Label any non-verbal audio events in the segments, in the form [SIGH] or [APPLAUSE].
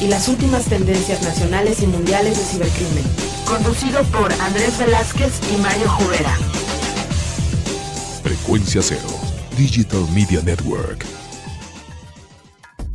y las últimas tendencias nacionales y mundiales de cibercrimen. Conducido por Andrés Velázquez y Mario Jubera. Frecuencia Cero, Digital Media Network.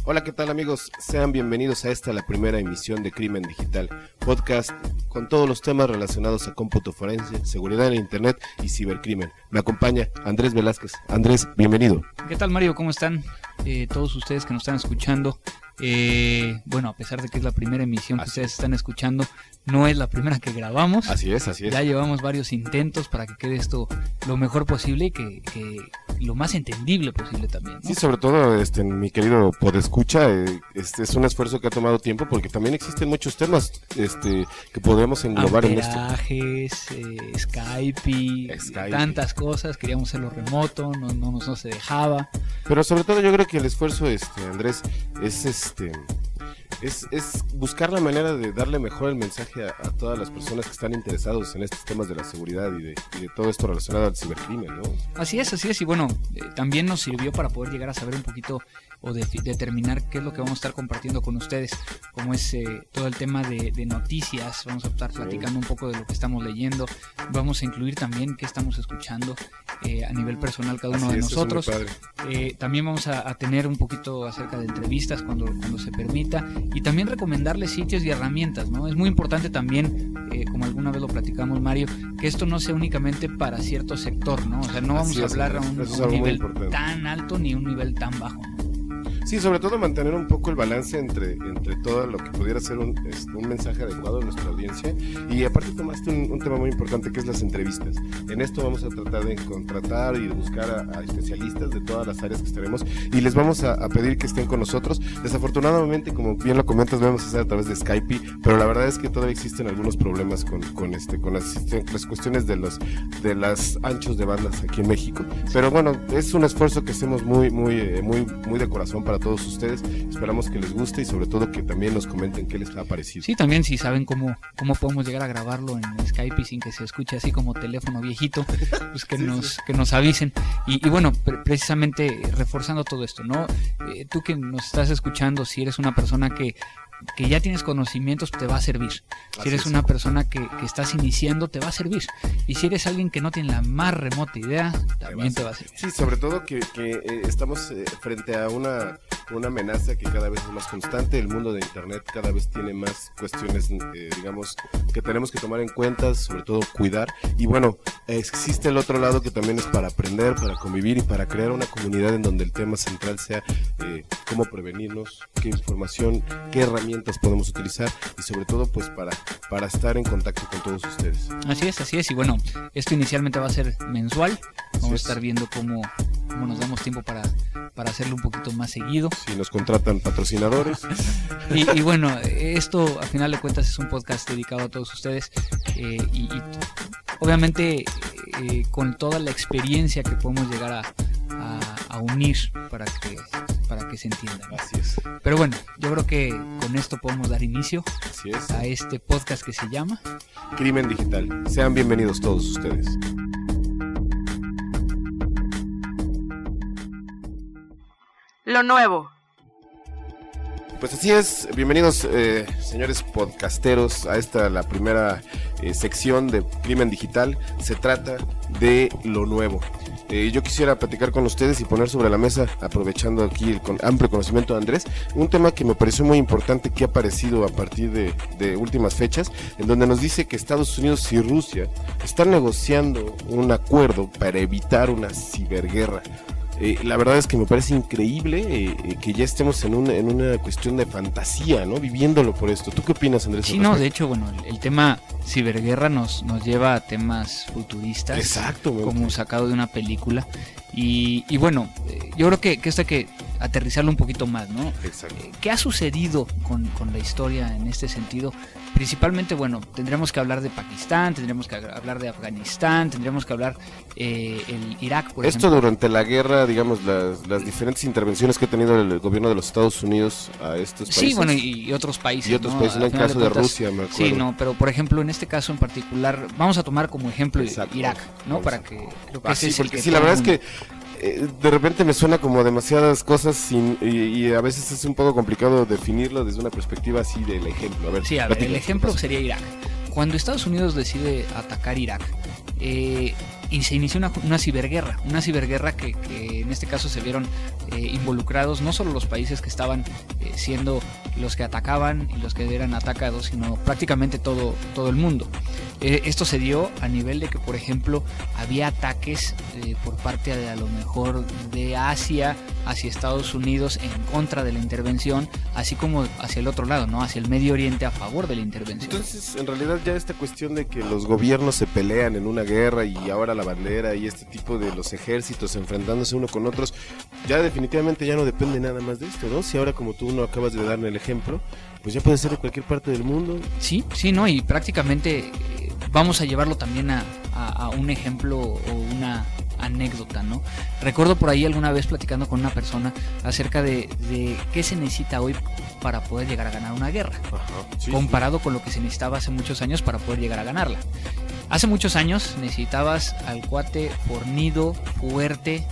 Hola, ¿qué tal amigos? Sean bienvenidos a esta, la primera emisión de Crimen Digital, podcast con todos los temas relacionados a cómputo forense, seguridad en Internet y cibercrimen. Me acompaña Andrés Velázquez. Andrés, bienvenido. ¿Qué tal Mario? ¿Cómo están? Eh, todos ustedes que nos están escuchando. Eh, bueno, a pesar de que es la primera emisión que ustedes están escuchando, no es la primera que grabamos. Así es, así es. Ya llevamos varios intentos para que quede esto lo mejor posible y que, que lo más entendible posible también. Sí, sobre todo, este, mi querido Podescucha, eh, este es un esfuerzo que ha tomado tiempo porque también existen muchos temas este, que podemos englobar en esto. Eh, Skype tantas cosas. Queríamos hacerlo remoto, no, no, no se dejaba. Pero sobre todo yo creo que el esfuerzo, este, Andrés, es este es, es, buscar la manera de darle mejor el mensaje a, todas las personas que están interesados en estos temas de la seguridad y de, todo esto relacionado al cibercrimen, ¿no? Así es, así es, y bueno, eh, también nos sirvió para poder llegar a saber un poquito o de, determinar qué es lo que vamos a estar compartiendo con ustedes, como es eh, todo el tema de, noticias, vamos a estar platicando un poco de lo que estamos leyendo, vamos a incluir también qué estamos escuchando eh, a nivel personal cada uno de nosotros. Eh, también vamos a, tener un poquito acerca de entrevistas cuando, cuando se permita y también recomendarles sitios y herramientas, ¿no? Es muy importante también, como alguna vez lo platicamos Mario, que esto no sea únicamente para cierto sector, ¿no? O sea, no vamos a hablar a un, un nivel tan alto ni un nivel tan bajo. Sí, sobre todo mantener un poco el balance entre, entre todo lo que pudiera ser un, un mensaje adecuado a nuestra audiencia. Y aparte tomaste un, tema muy importante que es las entrevistas. En esto vamos a tratar de contratar y de buscar a, especialistas de todas las áreas que estaremos y les vamos a, pedir que estén con nosotros. Desafortunadamente, como bien lo comentas, vamos a hacer a través de Skype, pero la verdad es que todavía existen algunos problemas con, con este, con las, las cuestiones de los de las anchos de bandas aquí en México. Pero bueno, es un esfuerzo que hacemos muy, muy, eh, muy, muy de corazón para todos ustedes. Esperamos que les guste y sobre todo que también nos comenten qué les ha parecido. Sí, también si saben cómo, cómo podemos llegar a grabarlo en Skype y sin que se escuche así como teléfono viejito, [LAUGHS] pues que, nos, que nos avisen. Y, bueno, precisamente reforzando todo esto, ¿no? Eh, tú que nos estás escuchando, si eres una persona que que ya tienes conocimientos te va a servir. Si eres una persona que, estás iniciando, te va a servir. Y si eres alguien que no tiene la más remota idea, también te va a servir. Sí, sobre todo que, eh, estamos eh, frente a una, una amenaza que cada vez es más constante. El mundo de Internet cada vez tiene más cuestiones, eh, digamos, que tenemos que tomar en cuenta, sobre todo cuidar. Y bueno, existe el otro lado que también es para aprender, para convivir y para crear una comunidad en donde el tema central sea cómo prevenirnos, qué información, qué herramientas podemos utilizar y sobre todo pues para, para estar en contacto con todos ustedes. Así es, así es. Y bueno, esto inicialmente va a ser mensual. Vamos a estar viendo cómo, cómo nos damos tiempo para, para hacerlo un poquito más seguido. Si nos contratan patrocinadores. [LAUGHS] y, bueno, esto a final de cuentas es un podcast dedicado a todos ustedes eh, y, obviamente eh, con toda la experiencia que podemos llegar a, a unir para que para que se entienda. Así es. Pero bueno, yo creo que con esto podemos dar inicio a este podcast que se llama Crimen Digital. Sean bienvenidos todos ustedes. Lo nuevo. Pues así es, bienvenidos eh, señores podcasteros a esta la primera eh, sección de Crimen Digital. Se trata de lo nuevo. Eh, yo quisiera platicar con ustedes y poner sobre la mesa, aprovechando aquí el amplio conocimiento de Andrés, un tema que me pareció muy importante que ha aparecido a partir de, de últimas fechas, en donde nos dice que Estados Unidos y Rusia están negociando un acuerdo para evitar una ciberguerra. Eh, la verdad es que me parece increíble eh, eh, que ya estemos en, en una cuestión de fantasía, ¿no? Viviéndolo por esto. ¿Tú qué opinas, Andrés? Sí, no, de hecho, bueno, el, tema ciberguerra nos, nos lleva a temas futuristas. Exacto. Como sacado de una película. Y, y bueno, yo creo que, que esta que aterrizarlo un poquito más, ¿no? Exacto. Eh, ¿Qué ha sucedido con, con, la historia en este sentido? Principalmente, bueno, tendremos que hablar de Pakistán, tendremos que hablar de Afganistán, tendremos que hablar eh, el Irak, por Esto ejemplo. durante la guerra, digamos, las, las, diferentes intervenciones que ha tenido el gobierno de los Estados Unidos a estos países. Sí, bueno, y, y otros países. Y otros ¿no? países, en el caso de, cuentas, Rusia, me acuerdo. Sí, no, pero por ejemplo, en este caso en particular, vamos a tomar como ejemplo Exacto. Irak, ¿no? Para que creo que ah, sí, porque que sí, la verdad es que eh, de repente me suena como demasiadas cosas sin, y, y, a veces es un poco complicado definirlo desde una perspectiva así del ejemplo. A ver, sí, a ver, el ejemplo sería Irak. Cuando Estados Unidos decide atacar Irak, eh, y se inició una, una, ciberguerra, una ciberguerra que, que, en este caso se vieron eh, involucrados no solo los países que estaban eh, siendo los que atacaban y los que eran atacados, sino prácticamente todo, todo el mundo. Eh, esto se dio a nivel de que, por ejemplo, había ataques por parte de a lo mejor de Asia hacia Estados Unidos en contra de la intervención, así como hacia el otro lado, ¿no? Hacia el Medio Oriente a favor de la intervención. Entonces, en realidad ya esta cuestión de que los gobiernos se pelean en una guerra y ahora la bandera y este tipo de los ejércitos enfrentándose uno con otros, ya definitivamente ya no depende nada más de esto, ¿no? Si ahora como tú no acabas de darme el ejemplo, pues ya puede ser de cualquier parte del mundo. Sí, sí, ¿no? Y prácticamente eh, vamos a llevarlo también a, a, a, un ejemplo o una anécdota, ¿no? Recuerdo por ahí alguna vez platicando con una persona acerca de, de qué se necesita hoy para poder llegar a ganar una guerra, Ajá, sí, comparado sí. con lo que se necesitaba hace muchos años para poder llegar a ganarla. Hace muchos años necesitabas al cuate fornido, fuerte,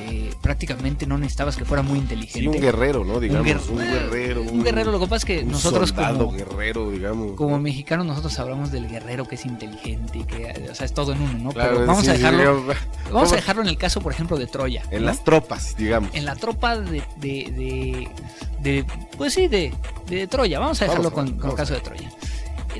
eh, prácticamente no necesitabas que fuera muy inteligente. Sí, un guerrero, ¿no? Digamos, un, guerrero. Un, un, guerrero, lo que pasa es que un nosotros como, guerrero, digamos. como mexicanos nosotros hablamos del guerrero que es inteligente, que o sea, es todo en uno, ¿no? Claro, Pero vamos sí, a dejarlo digamos, vamos a dejarlo en el caso, por ejemplo, de Troya. En ¿no? las tropas, digamos. En la tropa de, de, de, de pues sí, de, de, Troya. Vamos a dejarlo vamos, con, vamos el caso de Troya.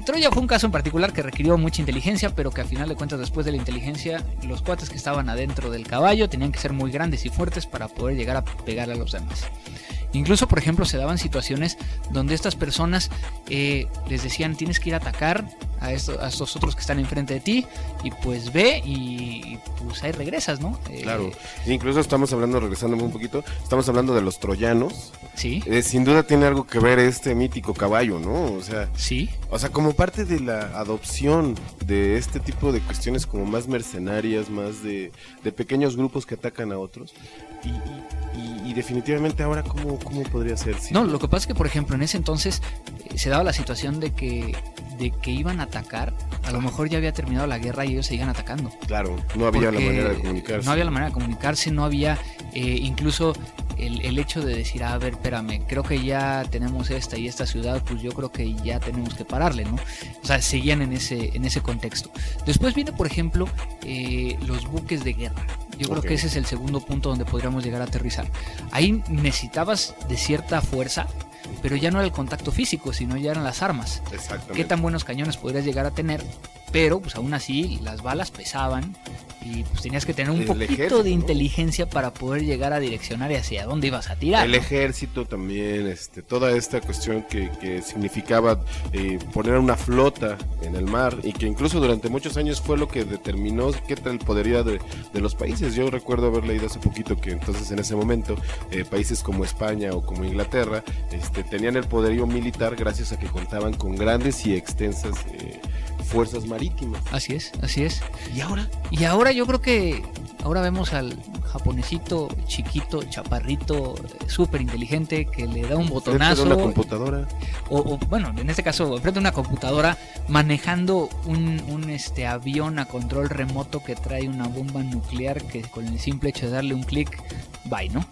Troya fue un caso en particular que requirió mucha inteligencia, pero que a final de cuentas después de la inteligencia, los cuates que estaban adentro del caballo tenían que ser muy grandes y fuertes para poder llegar a pegar a los demás. Incluso, por ejemplo, se daban situaciones donde estas personas eh, les decían tienes que ir a atacar a, esto, a, estos otros que están enfrente de ti y pues ve y, y pues ahí regresas, ¿no? Eh, claro, incluso estamos hablando, regresando un poquito, estamos hablando de los troyanos. Sí. Eh, sin duda tiene algo que ver este mítico caballo, ¿no? O sea, sí. O sea, como parte de la adopción de este tipo de cuestiones como más mercenarias, más de, de pequeños grupos que atacan a otros. Y, y, y, definitivamente ahora, ¿cómo, cómo podría ser? Sí. No, lo que pasa es que, por ejemplo, en ese entonces eh, se daba la situación de que, de que iban a atacar, a lo mejor ya había terminado la guerra y ellos seguían atacando. Claro, no había la manera de comunicarse. No había la manera de comunicarse, no había eh, incluso el, el, hecho de decir, a ver, espérame, creo que ya tenemos esta y esta ciudad, pues yo creo que ya tenemos que pararle, ¿no? O sea, seguían en ese, en ese contexto. Después viene, por ejemplo, eh, los buques de guerra. Yo creo que ese es el segundo punto donde podríamos llegar a aterrizar. Ahí necesitabas de cierta fuerza, pero ya no era el contacto físico, sino ya eran las armas. Exactamente. Qué tan buenos cañones podrías llegar a tener, pero pues aún así las balas pesaban y pues tenías que tener un el poquito de inteligencia ¿no? para poder llegar a direccionar hacia dónde ibas a tirar. El ¿no? ejército también, este, toda esta cuestión que, que significaba eh, poner una flota en el mar y que incluso durante muchos años fue lo que determinó qué tal podería de, de los países. Yo recuerdo haber leído hace poquito que entonces en ese momento eh, países como España o como Inglaterra este, tenían el poderío militar gracias a que contaban con grandes y extensas eh, fuerzas marítimas. Así es, así es. ¿Y ahora? Y ahora yo creo que ahora vemos al japonesito chiquito, chaparrito, súper inteligente que le da un botonazo. De una computadora. O, o, bueno, en este caso, frente a una computadora, manejando un, un, este avión a control remoto que trae una bomba nuclear que con el simple hecho de darle un clic, bye, ¿no?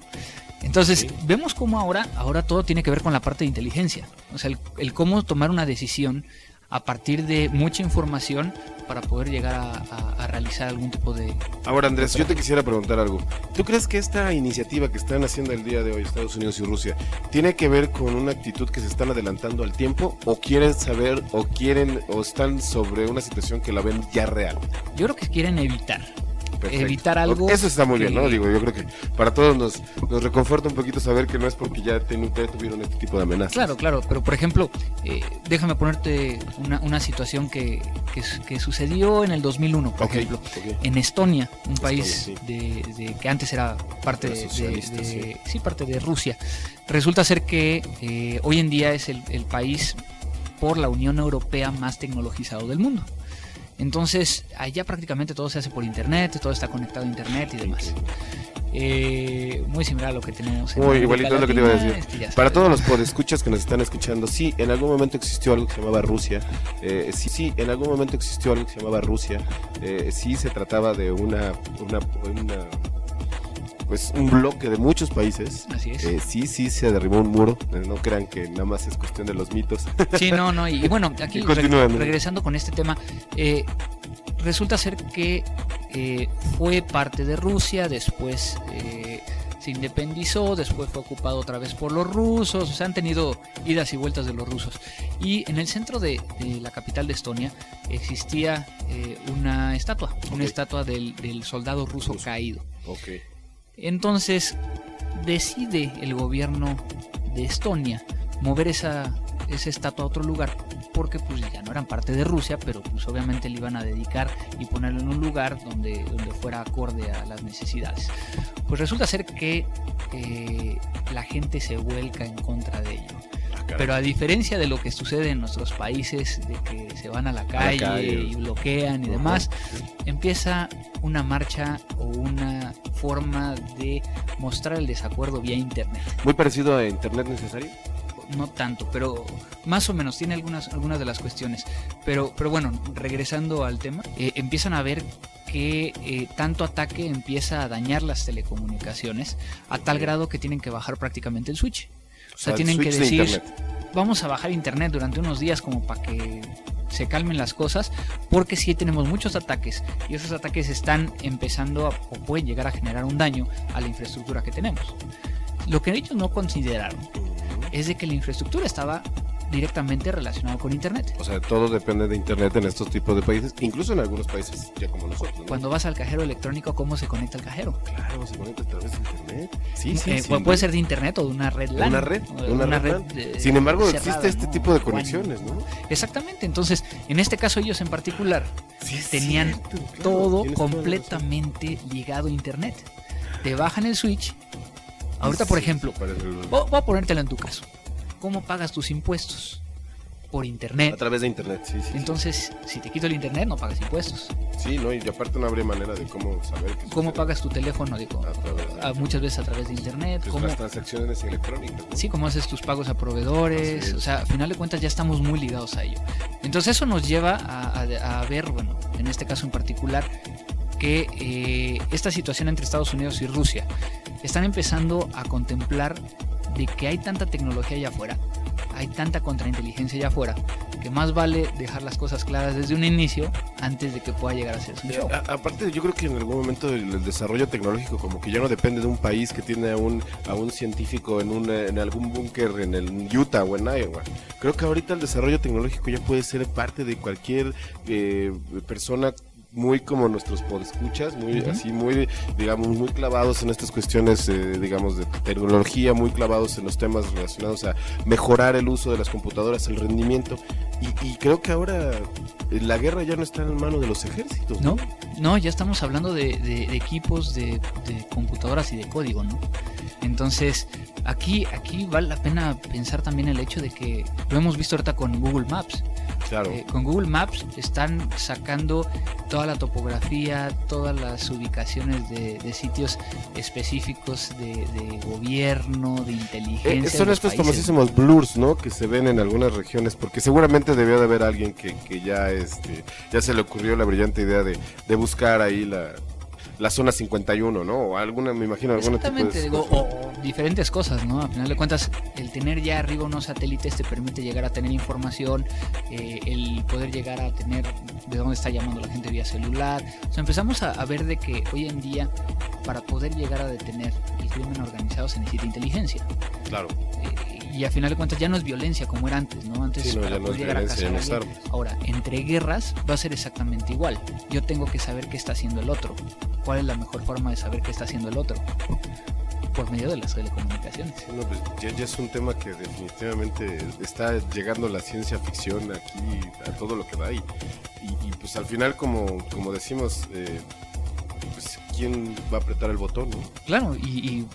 Entonces, sí. vemos cómo ahora, ahora todo tiene que ver con la parte de inteligencia. O sea, el, el cómo tomar una decisión a partir de mucha información para poder llegar a, a, a realizar algún tipo de... Ahora Andrés, yo te quisiera preguntar algo. ¿Tú crees que esta iniciativa que están haciendo el día de hoy Estados Unidos y Rusia tiene que ver con una actitud que se están adelantando al tiempo o quieren saber o quieren o están sobre una situación que la ven ya real? Yo creo que quieren evitar Perfecto. evitar algo. Eso está muy bien, ¿no? Digo, yo creo que para todos nos, nos reconforta un poquito saber que no es porque ya, ten- ya tuvieron este tipo de amenazas. Claro, claro, pero por ejemplo, eh, déjame ponerte una, una situación que, que, su- que sucedió en el 2001, por ejemplo. En Estonia, un Estonia, país sí. de, de- que antes era parte de, sí, parte de Rusia. Resulta ser que eh, hoy en día es el, el país por la Unión Europea más tecnologizado del mundo. Entonces, allá prácticamente todo se hace por internet, todo está conectado a internet y demás. Eh, muy similar a lo que tenemos en Muy igualito es lo que te iba a decir. este, Para todos los podescuchas que nos están escuchando, sí, en algún momento existió algo que se llamaba Rusia. Eh, sí, sí, en algún momento existió algo que se llamaba Rusia. Eh, sí, se trataba de una, una, una- pues un bloque de muchos países. Así es. Eh, sí, sí, se derribó un muro. Eh, no crean que nada más es cuestión de los mitos. Sí, no, no. Y, y bueno, [LAUGHS] aquí Y re- continúan. regresando con este tema, eh, resulta ser que eh, fue parte de Rusia, después eh, se independizó, después fue ocupado otra vez por los rusos, o sea, han tenido idas y vueltas de los rusos. Y en el centro de, de la capital de Estonia existía eh, una estatua, una estatua del, del soldado ruso Ruso. caído. ok. Entonces decide el gobierno de Estonia mover esa, esa estatua a otro lugar porque pues ya no eran parte de Rusia, pero pues obviamente le iban a dedicar y ponerlo en un lugar donde, donde fuera acorde a las necesidades. Pues resulta ser que eh, la gente se vuelca en contra de ello. Caray. Pero a diferencia de lo que sucede en nuestros países, de que se van a la calle, calle. y bloquean y demás, sí. empieza una marcha o una forma de mostrar el desacuerdo vía internet. Muy parecido a Internet Necesario. No tanto, pero más o menos tiene algunas, algunas de las cuestiones. Pero, pero bueno, regresando al tema, eh, empiezan a ver que eh, tanto ataque empieza a dañar las telecomunicaciones a tal grado que tienen que bajar prácticamente el switch. O sea, tienen que de decir, vamos a bajar internet durante unos días como para que se calmen las cosas, porque sí tenemos muchos ataques y esos ataques están empezando a, o pueden llegar a generar un daño a la infraestructura que tenemos. Lo que ellos no consideraron es de que la infraestructura estaba directamente relacionada con internet. O sea, todo depende de Internet en estos tipos de países, incluso en algunos países ya como nosotros. ¿no? Cuando vas al cajero electrónico, ¿cómo se conecta el cajero? Claro, se conecta a través de Internet. Sí, sí, Eh, sí. pu- puede ser de internet o de una red LAN. una red, de una, red. Eh, Sin embargo, cerrada, existe este ¿no? tipo de conexiones, ¿no? Exactamente, entonces, en este caso ellos en particular Sí, tenían cierto, claro, todo completamente ligado a internet. Te bajan el switch. Ahorita, Sí, por ejemplo, voy voy a ponértelo en tu caso. ¿Cómo pagas tus impuestos? Por A internet. través de Internet, sí, sí. sí. Entonces, si te quito el internet, no pagas impuestos. Sí, ¿no? Y aparte no habría manera de cómo saber que ¿Cómo pagas tu teléfono? Digo, A a- muchas veces a través de internet. Pues ¿Cómo, las transacciones electrónicas, ¿no? Sí, cómo haces tus pagos a proveedores. es. O sea, a final de cuentas ya estamos muy ligados a ello. Entonces eso nos lleva a, a- a ver, bueno, en este caso en particular, que eh, esta situación entre Estados Unidos y Rusia están empezando a contemplar de que hay tanta tecnología allá afuera, hay tanta contrainteligencia allá afuera, que más vale dejar las cosas claras desde un inicio antes de que pueda llegar a ser un show. A- aparte, yo creo que en algún momento el, el desarrollo tecnológico como que ya no depende de un país que tiene a un, a un científico en, un, eh, en algún búnker en el Utah o en Iowa. Creo que ahorita el desarrollo tecnológico ya puede ser parte de cualquier eh, persona muy como nuestros podescuchas, muy así, muy, digamos, muy clavados en estas cuestiones, eh, digamos, de tecnología, muy clavados en los temas relacionados a mejorar el uso de las computadoras, el rendimiento. Y, y creo que ahora eh, la guerra ya no está en manos de los ejércitos. ¿No? No, ya estamos hablando de, de- de equipos de, de computadoras y de código, ¿no? Entonces, aquí, aquí vale la pena pensar también el hecho de que lo hemos visto ahorita con Google Maps. Claro. Eh, con Google Maps están sacando toda la topografía, todas las ubicaciones de, de sitios específicos de, de gobierno, de Eh, inteligencia. son de estos países. famosísimos blurs, ¿no? Que se ven en algunas regiones, porque seguramente debió de haber alguien que, que ya, este, ya se le ocurrió la brillante idea de, de buscar ahí la, la zona 51, ¿no? O alguna, me imagino, alguna tipo Exactamente, de... digo, o, o diferentes cosas, ¿no? A final de cuentas, el tener ya arriba unos satélites te permite llegar a tener información, eh, el poder llegar a tener de dónde está llamando la gente vía celular. O sea, empezamos a, a ver de que hoy en día, para poder llegar a detener el crimen organizado, se necesita inteligencia. Claro. Eh, y a final de cuentas ya no es violencia como era antes, ¿no? Antes Sí, no, para no poder llegar a casa. Ahora, entre guerras va a ser exactamente igual. Yo tengo que saber qué está haciendo el otro. ¿Cuál es la mejor forma de saber qué está haciendo el otro? Por medio de las telecomunicaciones. Sí, no, pues, ya, ya es un tema que definitivamente está llegando la ciencia ficción aquí a todo lo que da y, y, y, pues al final como, como decimos, eh, pues quién va a apretar el botón. Claro, y,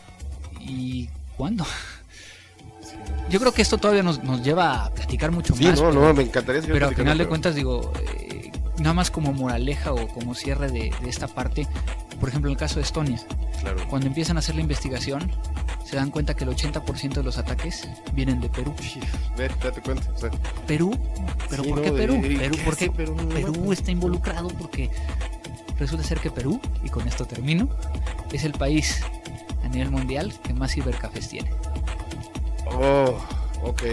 y, y ¿cuándo? Yo creo que esto todavía nos, nos lleva a platicar mucho Sí, más. no, pero- no, me encantaría Pero al final de cuentas, digo, eh, nada más como moraleja o como cierre de, de esta parte, por ejemplo, en el caso de Estonia, Claro. cuando empiezan a hacer la investigación, se dan cuenta que el 80% de los ataques vienen de Perú. Ve, date cuenta. o sea, Perú, pero Sí, ¿por no, qué Perú? ¿y Perú, qué ¿por qué hace Perú? No, no, Perú no. está involucrado? Porque resulta ser que Perú, y con esto termino, es el país a nivel mundial que más cibercafés tiene. Oh, ok.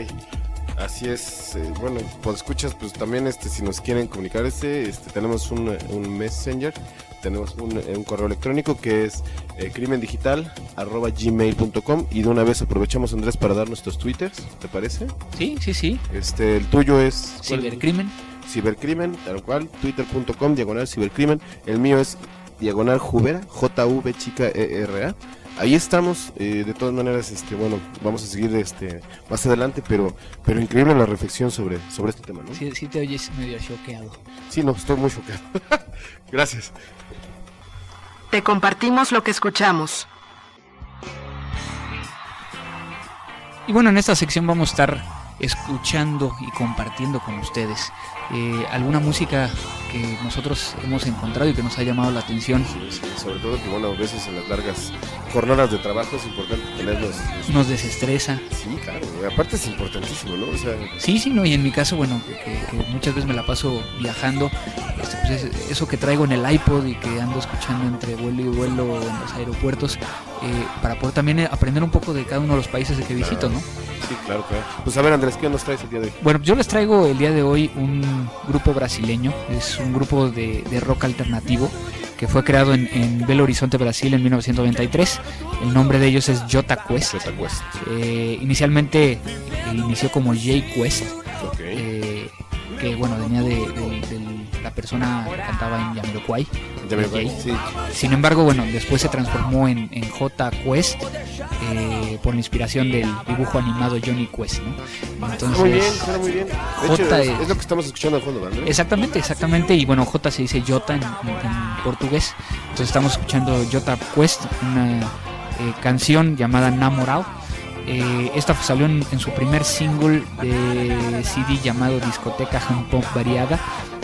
Así es. eh, bueno, pues escuchas, pues también este, si nos quieren comunicar este, este tenemos un, un messenger, tenemos un, eh, un correo electrónico que es eh, crimendigital@gmail.com y de una vez aprovechamos Andrés para dar nuestros twitters, ¿te parece? Sí, sí, sí. Este, el tuyo es. Cibercrimen. cibercrimen, tal cual, twitter.com diagonal cibercrimen, el mío es diagonal jubera, J V chica E R A. Ahí estamos, eh, de todas maneras, este, bueno, vamos a seguir este más adelante, pero, pero increíble la reflexión sobre, sobre este tema, ¿no? Sí, sí te oyes medio choqueado. Sí, no, estoy muy chocado. [LAUGHS] Gracias. Te compartimos lo que escuchamos. Y bueno, en esta sección vamos a estar escuchando y compartiendo con ustedes eh, alguna música que nosotros hemos encontrado y que nos ha llamado la atención. Sí, sí, sobre todo que, bueno, a veces en las largas jornadas de trabajo es importante tenerlos. Nos desestresa. Sí, claro, aparte es importantísimo, ¿no? O sea, Sí, sí, no, y en mi caso, bueno, que, que muchas veces me la paso viajando, este, pues es- eso que traigo en el iPod y que ando escuchando entre vuelo y vuelo en los aeropuertos, eh, para poder también aprender un poco de cada uno de los países que visito, ¿no? Sí, claro, claro. Pues a ver, Andrés, ¿qué nos traes el día de hoy? Bueno, yo les traigo el día de hoy un grupo brasileño, es un grupo de, de rock alternativo que fue creado en, en Belo Horizonte, Brasil en 1993. El nombre de ellos es Jota Quest. Jota Quest. Eh, inicialmente eh, inició como J Quest, eh, que bueno, venía de, de- de la persona que cantaba en Yamiroquai. Sí, Sin embargo, bueno, después se transformó en, en J Quest eh, por la inspiración del dibujo animado Johnny Quest, ¿no? Entonces, muy bien, suena muy bien. De hecho, J es, es- es lo que estamos escuchando de fondo, ¿verdad? Exactamente, exactamente. Y bueno, J se dice Jota en, en- en portugués. Entonces estamos escuchando Jota Quest, una eh, canción llamada Namorado. Eh, esta salió en, en su primer single de CD llamado Discoteca Pop Variada.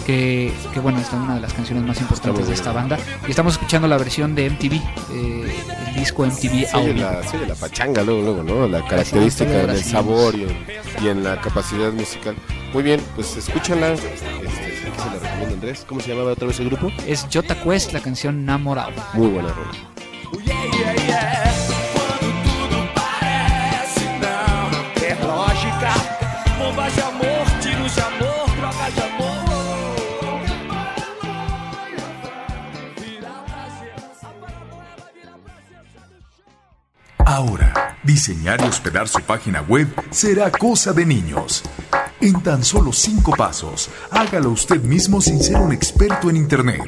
Que, que bueno, esta es una de las canciones más importantes de esta banda. Y estamos escuchando la versión de MTV, eh, el disco MTV Audio. la, oye la pachanga luego, luego, ¿no? La característica del brasileños. sabor y en, y en la capacidad musical. Muy bien, pues escúchala. Este, aquí se la recomiendo, Andrés. ¿Cómo se llamaba otra vez el grupo? Es Jota Quest, la canción Namorado. Muy buena rola. Ahora, diseñar y hospedar su página web será cosa de niños. En tan solo cinco pasos, hágalo usted mismo sin ser un experto en Internet.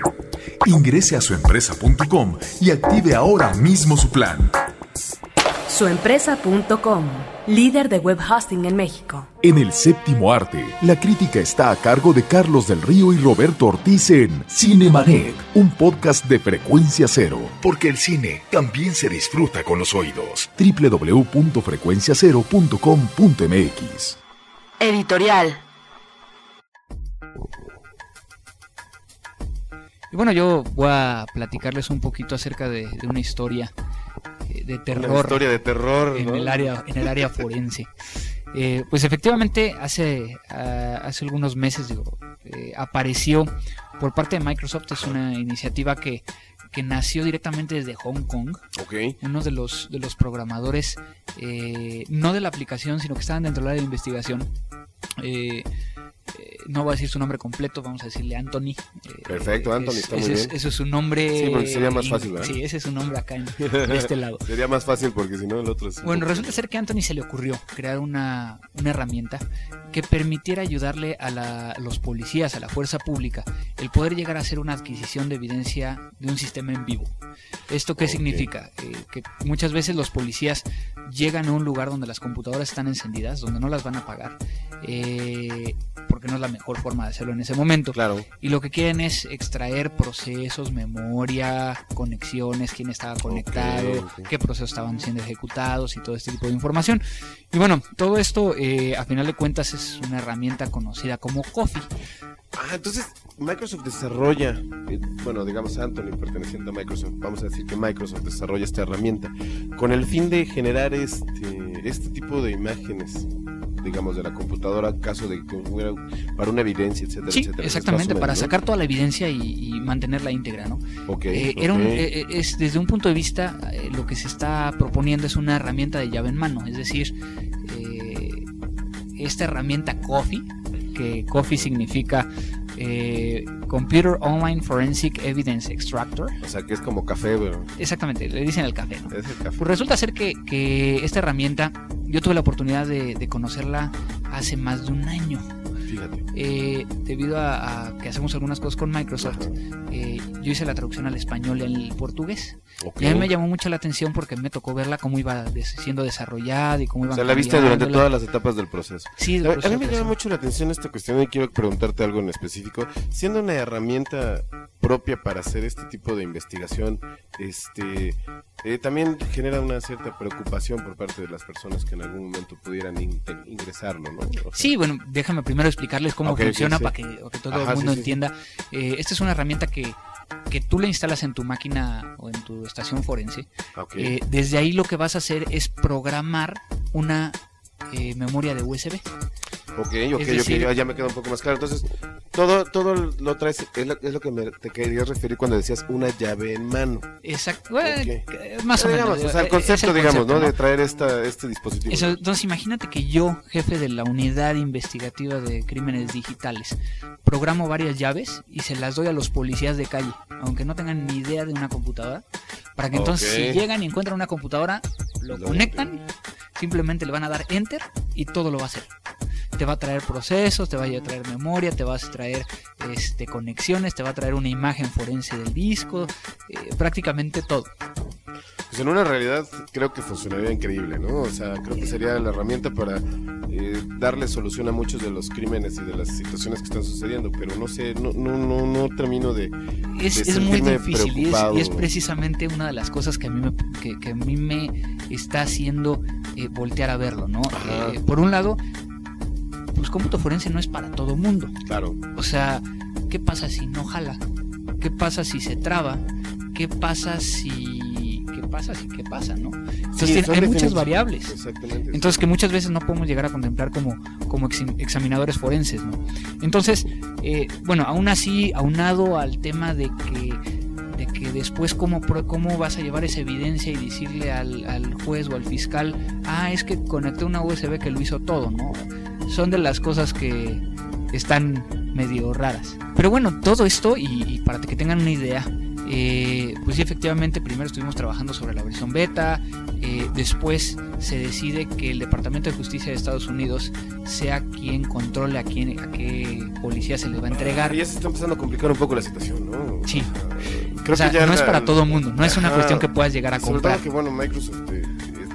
Ingrese a suempresa.com y active ahora mismo su plan. Suempresa.com, líder de web hosting en México. En el séptimo arte, la crítica está a cargo de Carlos del Río y Roberto Ortiz en Cinemanet, un podcast de frecuencia cero, porque el cine también se disfruta con los oídos. www.frecuenciacero.com.mx Editorial. Y bueno, yo voy a platicarles un poquito acerca de, de una historia de Una terror historia de terror. en ¿no? el área en el área forense. Eh, pues efectivamente hace ah, hace algunos meses digo, eh, apareció por parte de Microsoft es una iniciativa que que nació directamente desde Hong Kong Ok. uno de los de los programadores eh, no de la aplicación sino que estaban dentro del área de investigación eh, eh, no voy a decir su nombre completo, vamos a decirle Anthony. eh, Perfecto, Anthony, es- está muy ese es- bien. Eso es su nombre. Sí, porque sería más in- fácil, ¿verdad? Sí, ese es su nombre acá en- [LAUGHS] de este lado. Sería más fácil porque si no el otro es... Bueno, poco- resulta ser que a Anthony se le ocurrió crear una, una herramienta que permitiera ayudarle a, la- a los policías, a la fuerza pública, el poder llegar a hacer una adquisición de evidencia de un sistema en vivo. ¿Esto qué significa? Eh, que muchas veces los policías llegan a un lugar donde las computadoras están encendidas, donde no las van a apagar, eh, porque no es la mejor forma de hacerlo en ese momento. Claro. Y lo que quieren es extraer procesos, memoria, conexiones, quién estaba conectado, qué procesos estaban siendo ejecutados y todo este tipo de información. Y bueno, todo esto eh, a final de cuentas es una herramienta conocida como Coffee. Ah, entonces Microsoft desarrolla, eh, bueno, digamos Anthony perteneciente a Microsoft, vamos a decir que Microsoft desarrolla esta herramienta con el fin de generar este, este tipo de imágenes, digamos, de la computadora, caso de que hubiera para una evidencia, etcétera, Sí, etcétera. exactamente, para sacar toda la evidencia y, y mantenerla íntegra, ¿no? Eh, era un- eh, eh, es, desde un punto de vista, eh, lo que se está proponiendo es una herramienta de llave en mano, es decir, esta herramienta Coffee, que Coffee significa eh, Computer Online Forensic Evidence Extractor, O sea, que es como café, pero exactamente, le dicen el café, ¿no? es el café. Pues resulta ser que, que esta herramienta, yo tuve la oportunidad de, de conocerla hace más de un año. Fíjate. Eh, debido a, a que hacemos algunas cosas con Microsoft, eh, yo hice la traducción al español y al portugués. Ok. Y a mí me llamó mucho la atención porque me tocó verla cómo iba siendo desarrollada y cómo iba O sea, la viste durante todas las etapas del proceso. Sí, del A, a mí me llama mucho la atención esta cuestión y quiero preguntarte algo en específico. Siendo una herramienta propia para hacer este tipo de investigación, este eh, también genera una cierta preocupación por parte de las personas que en algún momento pudieran in- ingresarlo, ¿no? O sea, Sí, bueno, déjame primero explicarles cómo funciona sí. para que, todo Ajá, el mundo sí, sí. entienda. Eh, esta es una herramienta que, que tú le instalas en tu máquina o en tu estación forense. Eh, desde ahí lo que vas a hacer es programar una eh, memoria de USB. Ok, ok, decir- ok, ya- me queda un poco más claro. Entonces, todo, todo lo traes, es lo, es lo que me, te querías referir cuando decías una llave en mano. Exacto. Bueno, Ok. eh, Más o digamos, menos. o sea, el eh, concepto, el digamos, concepto, ¿no? De traer esta, este dispositivo. Eso, entonces imagínate que yo, jefe de la unidad investigativa de crímenes digitales, programo varias llaves y se las doy a los policías de calle, aunque no tengan ni idea de una computadora, para que entonces si llegan y encuentran una computadora, lo Lo- conectan, simplemente le van a dar enter y todo lo va a hacer. Te va a traer procesos, te va a traer memoria, te vas a traer este, conexiones, te va a traer una imagen forense del disco, eh, prácticamente todo. Pues en una realidad creo que funcionaría increíble, ¿no? O sea, creo que sería la herramienta para eh, darle solución a muchos de los crímenes y de las situaciones que están sucediendo, pero no sé, no, no, no, no termino de... es, de es muy difícil y es, preocupado. y es precisamente una de las cosas que a mí me, que, que a mí me está haciendo eh, voltear a verlo, ¿no? Eh, por un lado, pues cómputo forense no es para todo mundo. Claro, O sea, ¿qué pasa si no jala? ¿Qué pasa si se traba? ¿Qué pasa si... ¿Qué pasa si qué pasa, no? Entonces Sí, tiene- hay muchas variables. exactamente. Entonces que muchas veces no podemos llegar a contemplar como, como ex- examinadores forenses, ¿no? Entonces, eh, bueno, aún así, aunado al tema de que, de que después cómo, cómo vas a llevar esa evidencia y decirle al, al juez o al fiscal, ah, es que conecté una USB que lo hizo todo, ¿no? Son de las cosas que están medio raras. Pero bueno, todo esto, y, y para que tengan una idea, eh, pues sí, efectivamente, primero estuvimos trabajando sobre la versión beta, eh, después se decide que el Departamento de Justicia de Estados Unidos sea quien controle a, quién, a qué policía se le va a entregar. Y ya se está empezando a complicar un poco la situación, ¿no? Sí. creo O sea, que ya no es para todo mundo, no es una cuestión que puedas llegar a Sobre comprar. todo que, bueno, Microsoft eh,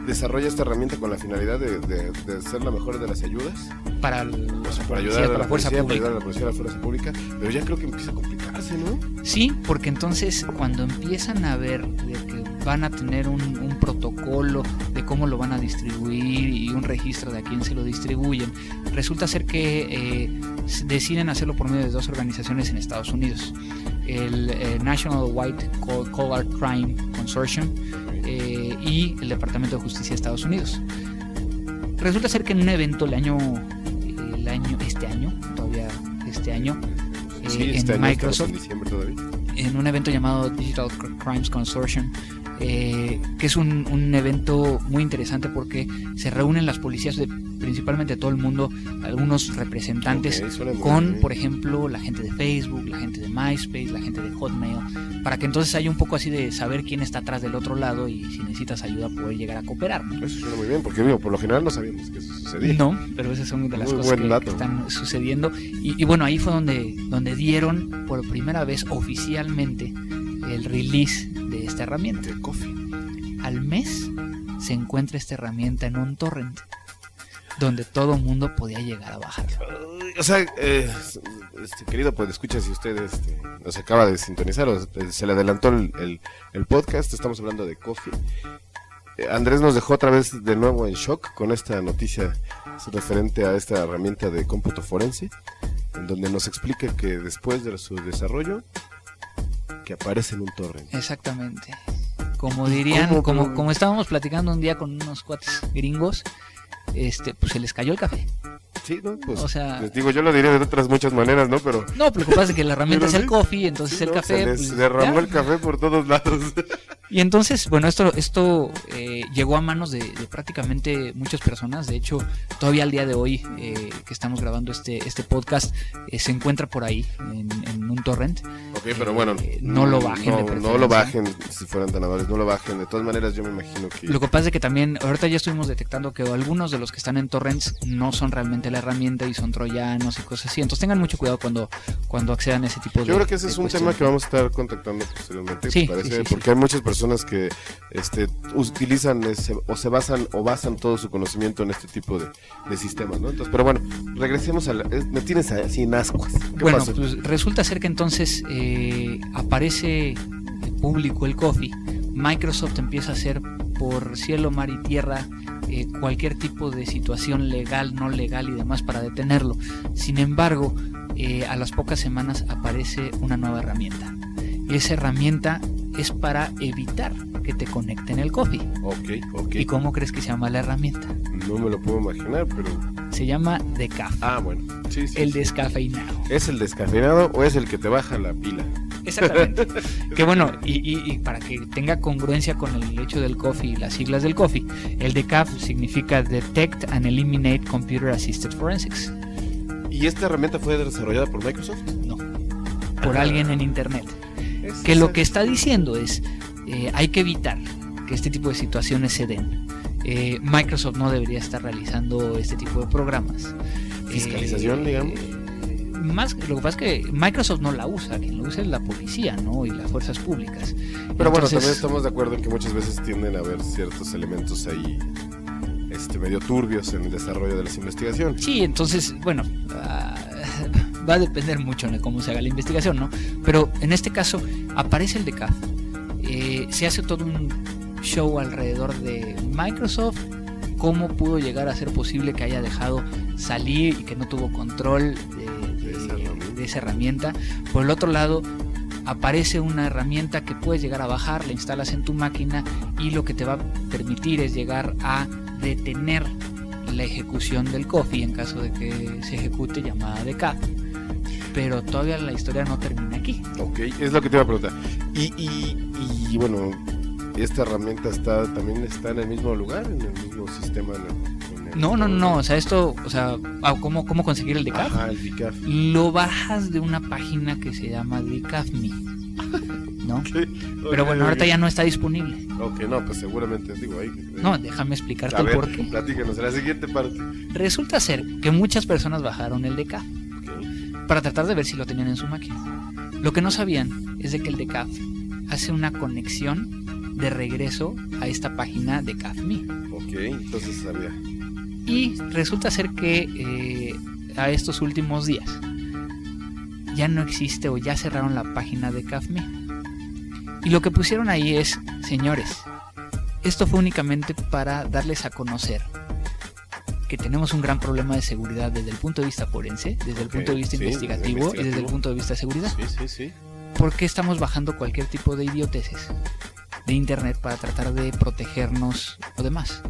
desarrolla esta herramienta con la finalidad de, de- de ser la mejor de las ayudas, para, el- o sea, para para ayudar a la la fuerza policía, para pública. ayudar a la policía, a la fuerza pública, pero ya creo que empieza a complicarse, ¿no? Sí, porque entonces cuando empiezan a ver de que van a tener un, un protocolo de cómo lo van a distribuir y un registro de a quién se lo distribuyen, resulta ser que eh, deciden hacerlo por medio de dos organizaciones en Estados Unidos. El eh, National White Coll- Collar Crime Consortium eh, y el Departamento de Justicia de Estados Unidos. Resulta ser que en un evento el año, el año este año, todavía este año, eh, Sí, en este año estamos Microsoft, en diciembre todavía. en un evento llamado Digital Crimes Consortium, eh, que es un, un evento muy interesante porque se reúnen las policías de principalmente todo el mundo, algunos representantes con, bien. por ejemplo, la gente de Facebook, la gente de MySpace, la gente de Hotmail, para que entonces haya un poco así de saber quién está atrás del otro lado y si necesitas ayuda poder llegar a cooperar. ¿no? Eso suena muy bien, porque digo, por lo general no sabíamos que eso sucedía. No, pero esas son de las Muy cosas que, que están sucediendo. Y, y bueno, ahí fue donde, donde dieron por primera vez oficialmente el release de esta herramienta. De coffee. Al mes se encuentra esta herramienta en un torrent donde todo mundo podía llegar a bajarlo. O sea, eh, este, querido, pues escucha si usted este, nos acaba de sintonizar o se- se le adelantó el, el- el podcast, estamos hablando de Coffee. Eh, Andrés nos dejó otra vez de nuevo en shock con esta noticia referente a esta herramienta de cómputo forense, en donde nos explica que después de su desarrollo, que aparece en un torrent. Exactamente. Como dirían, cómo, como, como estábamos platicando un día con unos cuates gringos, este, pues se les cayó el café. Sí, ¿no? Pues, O sea- les digo, yo lo diría de otras muchas maneras, ¿no? Pero No, pero lo que pasa es que la herramienta es el coffee, entonces sí, el ¿no? café. se les pues, derramó ya. el café por todos lados. Y entonces, bueno, esto, esto eh, llegó a manos de, de prácticamente muchas personas. De hecho, todavía al día de hoy eh, que estamos grabando este, este podcast, eh, se encuentra por ahí en, en un torrent. Ok, pero bueno, Eh, no lo bajen no, de no lo bajen si fueran tan amables, no lo bajen. De todas maneras, yo me imagino que. Lo que pasa es que también, ahorita ya estuvimos detectando que algunos de los que están en torrents no son realmente la herramienta y son troyanos y cosas así. Entonces tengan mucho cuidado cuando, cuando accedan a ese tipo de Yo creo que ese es un cuestiones. tema que vamos a estar contactando posteriormente, Sí, me parece, sí, sí, porque hay muchas personas que este, utilizan ese- o se basan o basan todo su conocimiento en este tipo de, de sistemas, ¿no? Entonces, pero bueno, regresemos a la, eh, me tienes así en ascuas. ¿Qué Bueno, pasó? pues resulta ser que entonces eh, aparece público el coffee. Microsoft empieza a hacer por cielo, mar y tierra eh, cualquier tipo de situación legal, no legal y demás para detenerlo. Sin embargo, eh, a las pocas semanas aparece una nueva herramienta. Y esa herramienta es para evitar que te conecten el coffee. Ok, ok. ¿Y cómo crees que se llama la herramienta? No me lo puedo imaginar, pero. Se llama Decaf, Ah, bueno. Sí, sí. el sí. descafeinado. ¿Es el descafeinado o es el que te baja la pila? Exactamente. [LAUGHS] que bueno, y, y- y para que tenga congruencia con el hecho del coffee y las siglas del coffee, el DECAF significa Detect and Eliminate Computer Assisted Forensics. ¿Y esta herramienta fue desarrollada por Microsoft? No, por Ah. alguien en internet. Es- Que lo que está diciendo es, eh, hay que evitar que este tipo de situaciones se den. Eh, Microsoft no debería estar realizando este tipo de programas. Fiscalización, digamos. Más, lo que pasa es que Microsoft no la usa, quien lo usa es la policía, ¿no? Y las fuerzas públicas. Pero bueno, también estamos de acuerdo en que muchas veces tienden a haber ciertos elementos ahí este, medio turbios en el desarrollo de las investigaciones. Sí, entonces, bueno, ah, [LAUGHS] va a depender mucho de cómo se haga la investigación, ¿no? Pero en este caso aparece el DECAF, eh, se hace todo un show alrededor de Microsoft, cómo pudo llegar a ser posible que haya dejado salir y que no tuvo control de, esa herramienta. Por el otro lado, aparece una herramienta que puedes llegar a bajar, la instalas en tu máquina y lo que te va a permitir es llegar a detener la ejecución del coffee en caso de que se ejecute llamada de CAD. Pero todavía la historia no termina aquí. Ok, es lo que te iba a preguntar. Y, y, y, bueno, esta herramienta está también está en el mismo lugar, en el mismo sistema. No, no, no, o sea, esto, o sea, ah, ¿cómo, cómo conseguir el DECAF? Ajá, el DICAF. Lo bajas de una página que se llama DECAF.me, ¿no? [LAUGHS] Pero bueno, ahorita ya no está disponible. Ok, no, pues seguramente, digo, ahí. No, déjame explicarte a el ver, por qué. platícanos, en la siguiente parte. Resulta ser que muchas personas bajaron el DECAF para tratar de ver si lo tenían en su máquina. Lo que no sabían es de que el DECAF hace una conexión de regreso a esta página de CAF.me. Ok, entonces sabía. Y resulta ser que eh, a estos últimos días ya no existe o ya cerraron la página de CAF.me. Y lo que pusieron ahí es, señores, esto fue únicamente para darles a conocer que tenemos un gran problema de seguridad desde el punto de vista forense, desde el punto de vista sí, investigativo, y desde el punto de vista de seguridad. Sí, sí, sí. ¿Por qué estamos bajando cualquier tipo de idioteces de internet para tratar de protegernos o demás?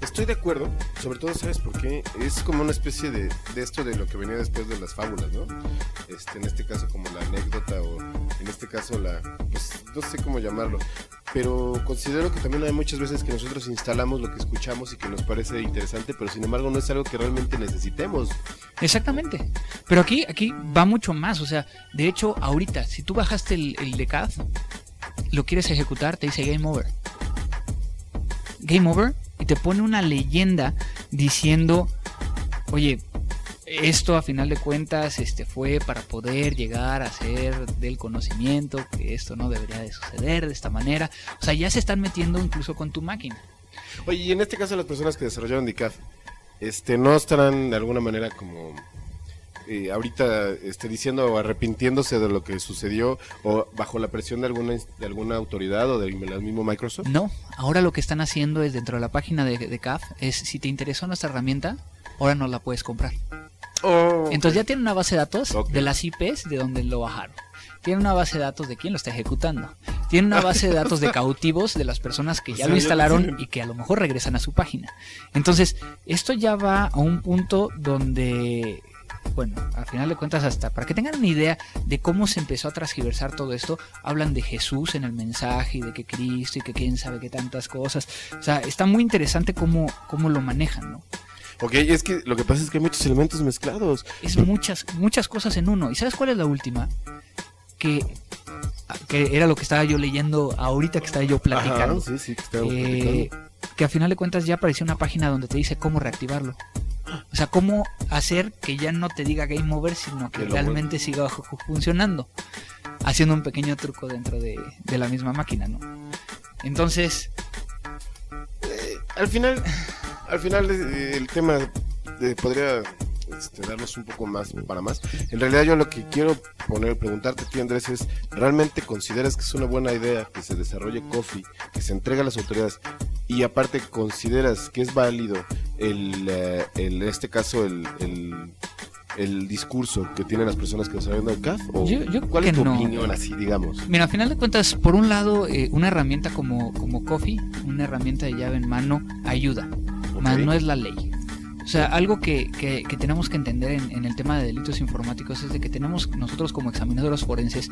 Estoy de acuerdo, sobre todo, ¿sabes por qué? Es como una especie de, de esto de lo que venía después de las fábulas, ¿no? Este, en este caso como la anécdota o en este caso la, pues no sé cómo llamarlo. pero considero que también hay muchas veces que nosotros instalamos lo que escuchamos y que nos parece interesante, pero sin embargo no es algo que realmente necesitemos. Exactamente. Pero aquí, aquí va mucho más. O sea, de hecho, ahorita, si tú bajaste el, el de CAD, lo quieres ejecutar, te dice Game Over. Game Over y te pone una leyenda diciendo, oye, esto a final de cuentas este, fue para poder llegar a ser del conocimiento, que esto no debería de suceder de esta manera. O sea, ya se están metiendo incluso con tu máquina. Oye, y en este caso las personas que desarrollaron DICAF, este, ¿no estarán de alguna manera como eh, ahorita este, diciendo o arrepintiéndose de lo que sucedió o bajo la presión de alguna, de alguna autoridad o del mismo Microsoft? No, ahora lo que están haciendo es dentro de la página de, de CAF, es si te interesó nuestra herramienta, ahora no la puedes comprar. Oh, Entonces ya tiene una base de datos de las IPs de donde lo bajaron. Tiene una base de datos de quién lo está ejecutando. Tiene una base de datos de cautivos de las personas que [LAUGHS] O ya sea, lo instalaron tienen- y que a lo mejor regresan a su página. Entonces, esto ya va a un punto donde, bueno, al final de cuentas hasta, para que tengan una idea de cómo se empezó a transgiversar todo esto, hablan de Jesús en el mensaje y de que Cristo y que quién sabe qué tantas cosas. O sea, está muy interesante cómo, cómo lo manejan, ¿no? Ok, es que lo que pasa es que hay muchos elementos mezclados. Es muchas, muchas cosas en uno. ¿Y sabes cuál es la última? Que, que era lo que estaba yo leyendo ahorita que estaba yo platicando. Ajá, sí, sí, que Eh, platicando. que a final de cuentas ya apareció una página donde te dice cómo reactivarlo. O sea, cómo hacer que ya no te diga game over, sino que realmente siga funcionando. Haciendo un pequeño truco dentro de, de la misma máquina, ¿no? Entonces, Al final, al final eh, el tema eh, podría este, darnos un poco más para más. En realidad yo lo que quiero poner, preguntarte a ti Andrés es, ¿realmente consideras que es una buena idea que se desarrolle Coffee, que se entregue a las autoridades y aparte consideras que es válido el, eh, el- en este caso el, el, el discurso que tienen las personas que desarrollan el CAF? ¿O Yo- yo creo ¿Cuál es tu no. opinión así, digamos? Mira, a final de cuentas, por un lado, eh, una herramienta como, como Coffee, una herramienta de llave en mano, ayuda, más Ok. no es la ley. O sea, algo que, que- que tenemos que entender en, en el tema de delitos informáticos es de que tenemos nosotros como examinadores forenses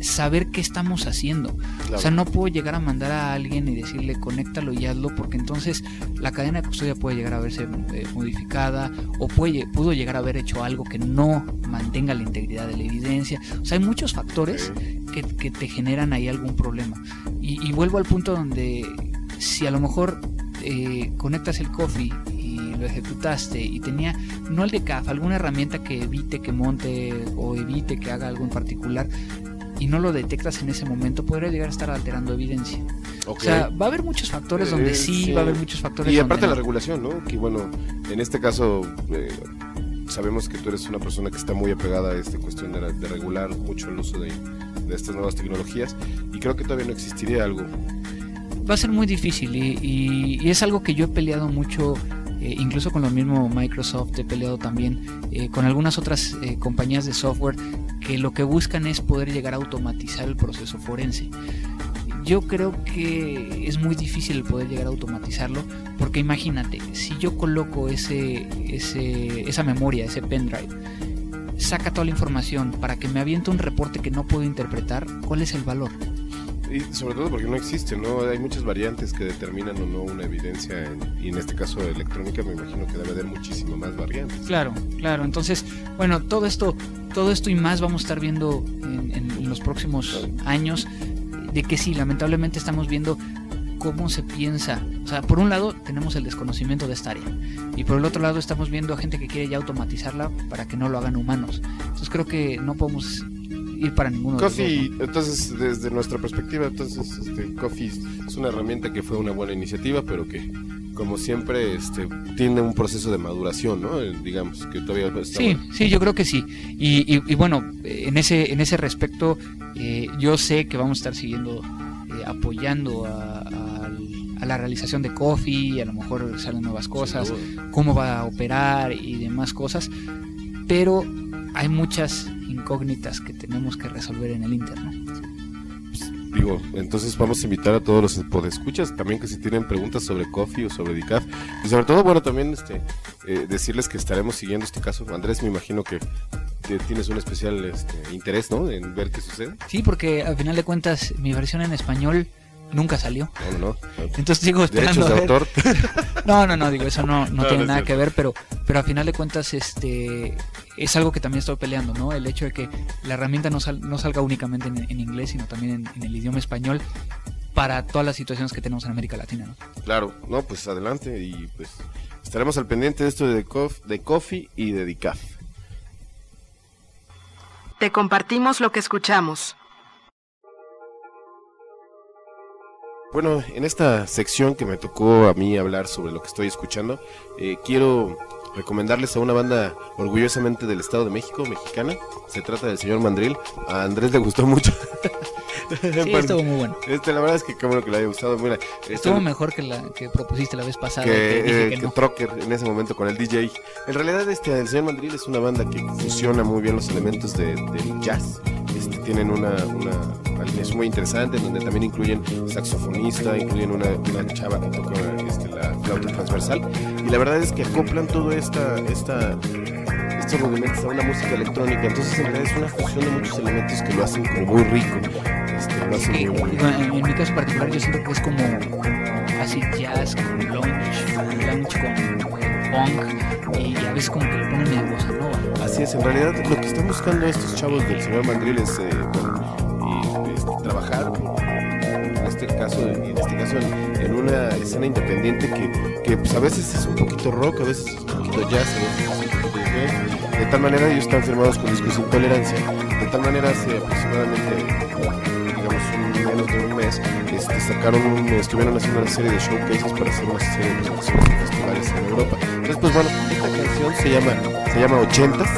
saber qué estamos haciendo. Claro. O sea, no puedo llegar a mandar a alguien y decirle conéctalo y hazlo porque entonces la cadena de custodia puede llegar a verse eh, modificada o puede, pudo llegar a haber hecho algo que no mantenga la integridad de la evidencia. O sea, hay muchos factores que, que te generan ahí algún problema. Y, y vuelvo al punto donde si a lo mejor eh, conectas el coffee lo ejecutaste y tenía, no el de CAF, alguna herramienta que evite que monte o evite que haga algo en particular y no lo detectas en ese momento, podría llegar a estar alterando evidencia. Ok. O sea, va a haber muchos factores donde Eh, sí, sí. va a haber muchos factores Y donde aparte no. la regulación, ¿no? Que bueno, en este caso eh, sabemos que tú eres una persona que está muy apegada a esta cuestión de, de regular mucho el uso de, de estas nuevas tecnologías y creo que todavía no existiría algo. va a ser muy difícil y, y- y es algo que yo he peleado mucho, eh, incluso con lo mismo Microsoft, he peleado también eh, con algunas otras eh, compañías de software que lo que buscan es poder llegar a automatizar el proceso forense. Yo creo que es muy difícil poder llegar a automatizarlo porque imagínate, si yo coloco ese, ese, esa memoria, ese pendrive, saca toda la información para que me aviente un reporte que no puedo interpretar, ¿cuál es el valor? Y sobre todo porque no existe, ¿no? Hay muchas variantes que determinan o no una evidencia en- y en este caso electrónica me imagino que debe haber muchísimo más variantes. Claro, claro. Entonces, bueno, todo esto, todo esto y más vamos a estar viendo en, en los próximos años. De que sí, lamentablemente estamos viendo cómo se piensa. O sea, por un lado tenemos el desconocimiento de esta área y por el otro lado estamos viendo a gente que quiere ya automatizarla para que no lo hagan humanos. Entonces creo que no podemos ir para ninguno de los Coffee, dos, ¿no? entonces desde nuestra perspectiva, entonces este, Coffee es una herramienta que fue una buena iniciativa, pero que como siempre este, tiene un proceso de maduración, ¿no? Eh, Digamos que todavía está Sí, sí, yo creo que sí. Y, y- y bueno, en ese, en ese respecto, eh, yo sé que vamos a estar siguiendo eh, apoyando a, a- a la realización de Coffee, a lo mejor salen nuevas cosas, cómo va a operar y demás cosas, pero hay muchas incógnitas que tenemos que resolver en el internet. Digo, entonces vamos a invitar a todos los podescuchas también que si tienen preguntas sobre Coffee o sobre DICAF. Y sobre todo, bueno, también este eh, decirles que estaremos siguiendo este caso. Andrés, me imagino que, que tienes un especial este, interés, ¿no? En ver qué sucede. Sí, porque al final de cuentas mi versión en español nunca salió. No, no, no. Entonces sigo esperando de autor. [LAUGHS] No, no, no, digo, eso no, no, No, tiene no nada cierto. que ver, pero, pero a final de cuentas, este, es algo que también estoy peleando, ¿no? El hecho de que la herramienta no, sal- no salga únicamente en, en inglés, sino también en, en el idioma español para todas las situaciones que tenemos en América Latina, ¿no? Claro, no, pues adelante y pues estaremos al pendiente de esto de, Cof- de Coffee y de DICAF. Te compartimos lo que escuchamos. Bueno, en esta sección que me tocó a mí hablar sobre lo que estoy escuchando, eh, quiero recomendarles a una banda orgullosamente del Estado de México, mexicana. Se trata del señor Mandril. A Andrés le gustó mucho. [LAUGHS] [LAUGHS] Sí, estuvo muy bueno. Este, la verdad es que qué bueno que le haya gustado. Mira, este, Estuvo mejor que la que propusiste la vez pasada, que, que, dije eh, que que no. Trocker en ese momento con el DJ. En realidad, este, el señor Mandril es una banda que fusiona muy bien los elementos de- del jazz. Este, tienen una, una alineación muy interesante en donde también incluyen saxofonista, incluyen una, una chava que toca este, la flauta transversal. Y la verdad es que acoplan todo esta, esta, estos rudimentos a una música electrónica. Entonces, en realidad es una fusión de muchos elementos que lo hacen como muy rico. Sí, en, en mi caso particular yo siento que es como, acid jazz con lounge, lounge con punk y a veces como que le ponen medio bossa nova. ¿no? Así es, en realidad lo que están buscando estos chavos del señor Mandril es eh, y, este, trabajar, en este caso, en este caso en, en una escena independiente que, que, pues, a veces es un poquito rock, a veces es un poquito jazz, a veces es un poquito de De tal manera ellos están firmados con Discos Intolerancia, de tal manera hace aproximadamente menos de un mes este, sacaron estuvieron haciendo una serie de showcases para hacer una serie de festivales en Europa. Entonces pues bueno esta canción se llama se llama Ochentas.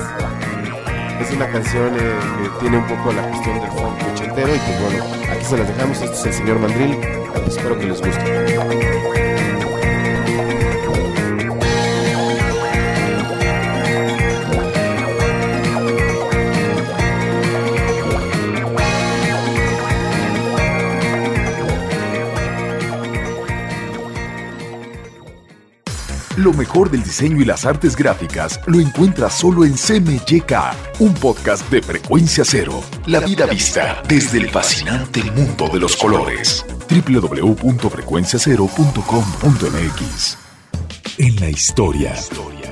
Es una canción eh, que tiene un poco la cuestión del funk ochentero y pues bueno aquí se las dejamos. Este es el señor Mandril. Espero que les guste Lo mejor del diseño y las artes gráficas lo encuentras solo en CMYK, un podcast de frecuencia cero. La vida vista desde el fascinante mundo de los colores. www.frecuenciacero.com.mx En la historia.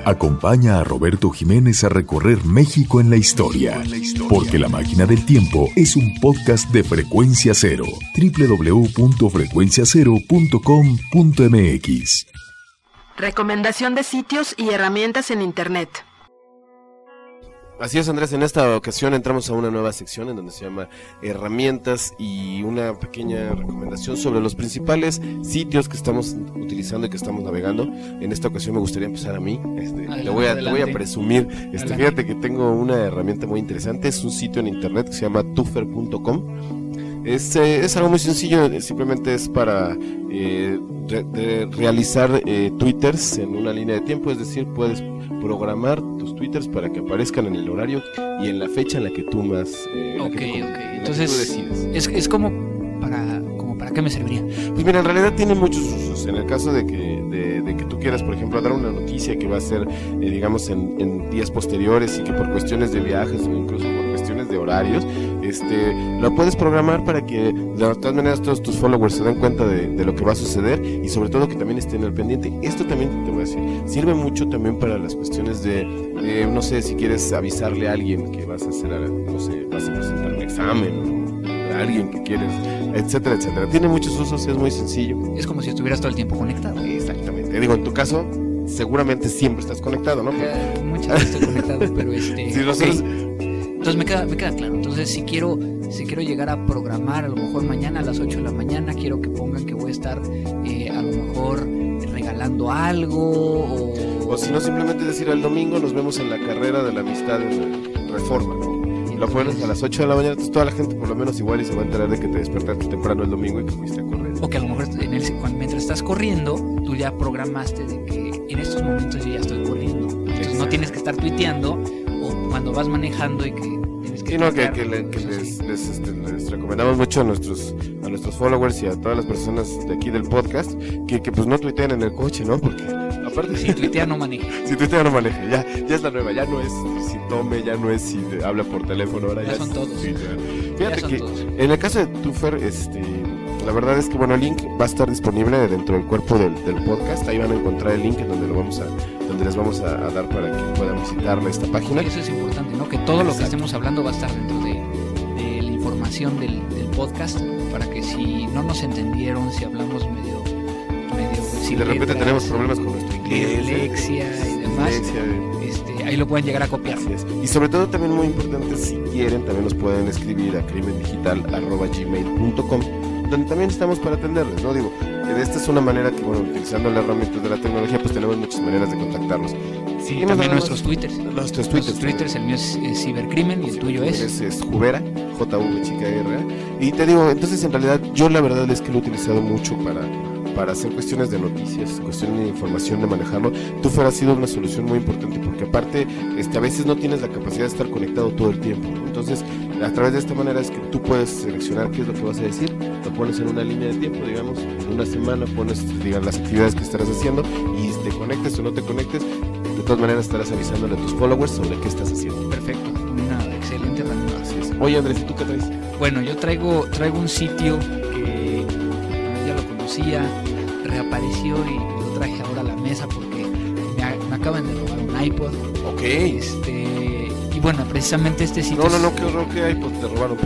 Acompaña a Roberto Jiménez a recorrer México en la historia. Porque La Máquina del Tiempo es un podcast de frecuencia cero. www.frecuenciacero.com.mx Recomendación de sitios y herramientas en Internet. Así es, Andrés. En esta ocasión entramos a una nueva sección en donde se llama Herramientas y una pequeña recomendación sobre los principales sitios que estamos utilizando y que estamos navegando. En esta ocasión me gustaría empezar a mí. Este, Adelante, te, voy a, voy presumir. Este, Adelante. fíjate que tengo una herramienta muy interesante. Es un sitio en internet que se llama tufer.com. Es, eh, es algo muy sencillo, eh, simplemente es para eh, re- de realizar eh, twitters en una línea de tiempo, es decir, puedes programar tus twitters para que aparezcan en el horario y en la fecha en la que tú más... eh, Ok, que Entonces. Es, es como para como para qué me serviría. Pues mira, en realidad tiene muchos usos. En el caso de que, de, que tú quieras, por ejemplo, dar una noticia que va a ser, eh, digamos, en, días posteriores y que por cuestiones de viajes o incluso por cuestiones de horarios, este, lo puedes programar para que de todas maneras todos tus followers se den cuenta de, lo que va a suceder y sobre todo que también estén al pendiente. Esto también te voy a decir, sirve mucho también para las cuestiones de, eh, no sé, si quieres avisarle a alguien que vas a hacer, no sé, vas a presentar un examen o a alguien que quieres, etcétera, etcétera. Tiene muchos usos, es muy sencillo. Es como si estuvieras todo el tiempo conectado. Exactamente. Digo, en tu caso, seguramente siempre estás conectado, ¿no? Eh, Muchas veces estoy conectado, pero este. [LAUGHS] Entonces me queda, me queda claro. Entonces si quiero, si quiero llegar a programar a lo mejor mañana a las 8 de la mañana, quiero que pongan que voy a estar eh, a lo mejor regalando algo o... O si no, simplemente decir el domingo nos vemos en la carrera de la amistad en Reforma. Lo pones a las 8 de la mañana, entonces toda la gente por lo menos igual y se va a enterar de que te despertaste temprano el domingo y que fuiste a correr. O que a lo mejor en el, mientras estás corriendo, tú ya programaste de que en estos momentos yo ya estoy corriendo. Entonces no tienes que estar tuiteando o cuando vas manejando y que tienes que... Sí, no, que, que le- que eso les, les, este, les recomendamos mucho a nuestros, a nuestros followers y a todas las personas de aquí del podcast que, que pues no tuiteen en el coche, ¿no? Porque aparte Si tuitea no maneja. Si tuitea no maneje, ya, ya es la nueva, ya no es si tome, ya no es si te habla por teléfono, ahora ya, Ya son es todos. Ya Fíjate son que todos. en el caso de Tufer, este, La verdad es que, bueno, el link va a estar disponible dentro del cuerpo del, del podcast. Ahí van a encontrar el link en donde, lo vamos a, donde les vamos a, a dar para que puedan visitar esta página. Y eso es importante, ¿no? Que todo lo que estemos hablando va a estar dentro de, de la información del, del podcast para que si no nos entendieron, si hablamos medio... sin de repente letras, tenemos problemas con nuestro inglés, dislexia y demás, dislexia, eh, este, ahí lo pueden llegar a copiar. Así es. Y sobre todo también muy importante, si quieren, también nos pueden escribir a crimendigital.gmail.com donde también estamos para atenderles, ¿no? Digo, que esta es una manera que, bueno, utilizando las herramientas de la tecnología, pues tenemos muchas maneras de contactarnos. Y Síguenos también nuestros twitters. Nuestros twitters. twitters, el mío es, eh, cibercrimen y el tuyo es... Es, es Jubera, J-V chica R. Y te digo, entonces en realidad yo la verdad es que lo he utilizado mucho para, para hacer cuestiones de noticias, cuestiones de información, de manejarlo. Tú fuera ha sido una solución muy importante porque aparte este, a veces no tienes la capacidad de estar conectado todo el tiempo. ¿no? Entonces a través de esta manera es que tú puedes seleccionar qué es lo que vas a decir, lo pones en una línea de tiempo, digamos, en una semana pones digamos, las actividades que estarás haciendo y te conectes o no te conectes, de todas maneras estarás avisándole a tus followers sobre qué estás haciendo. Perfecto, una excelente. Así es. Oye Andrés, ¿y tú qué traes? Bueno, yo traigo, traigo un sitio que ya lo conocía, reapareció y lo traje ahora a la mesa porque me, acaban de robar un iPod. Ok. Este, y bueno, precisamente este sitio. No, no, no, qué horror pues te robaron.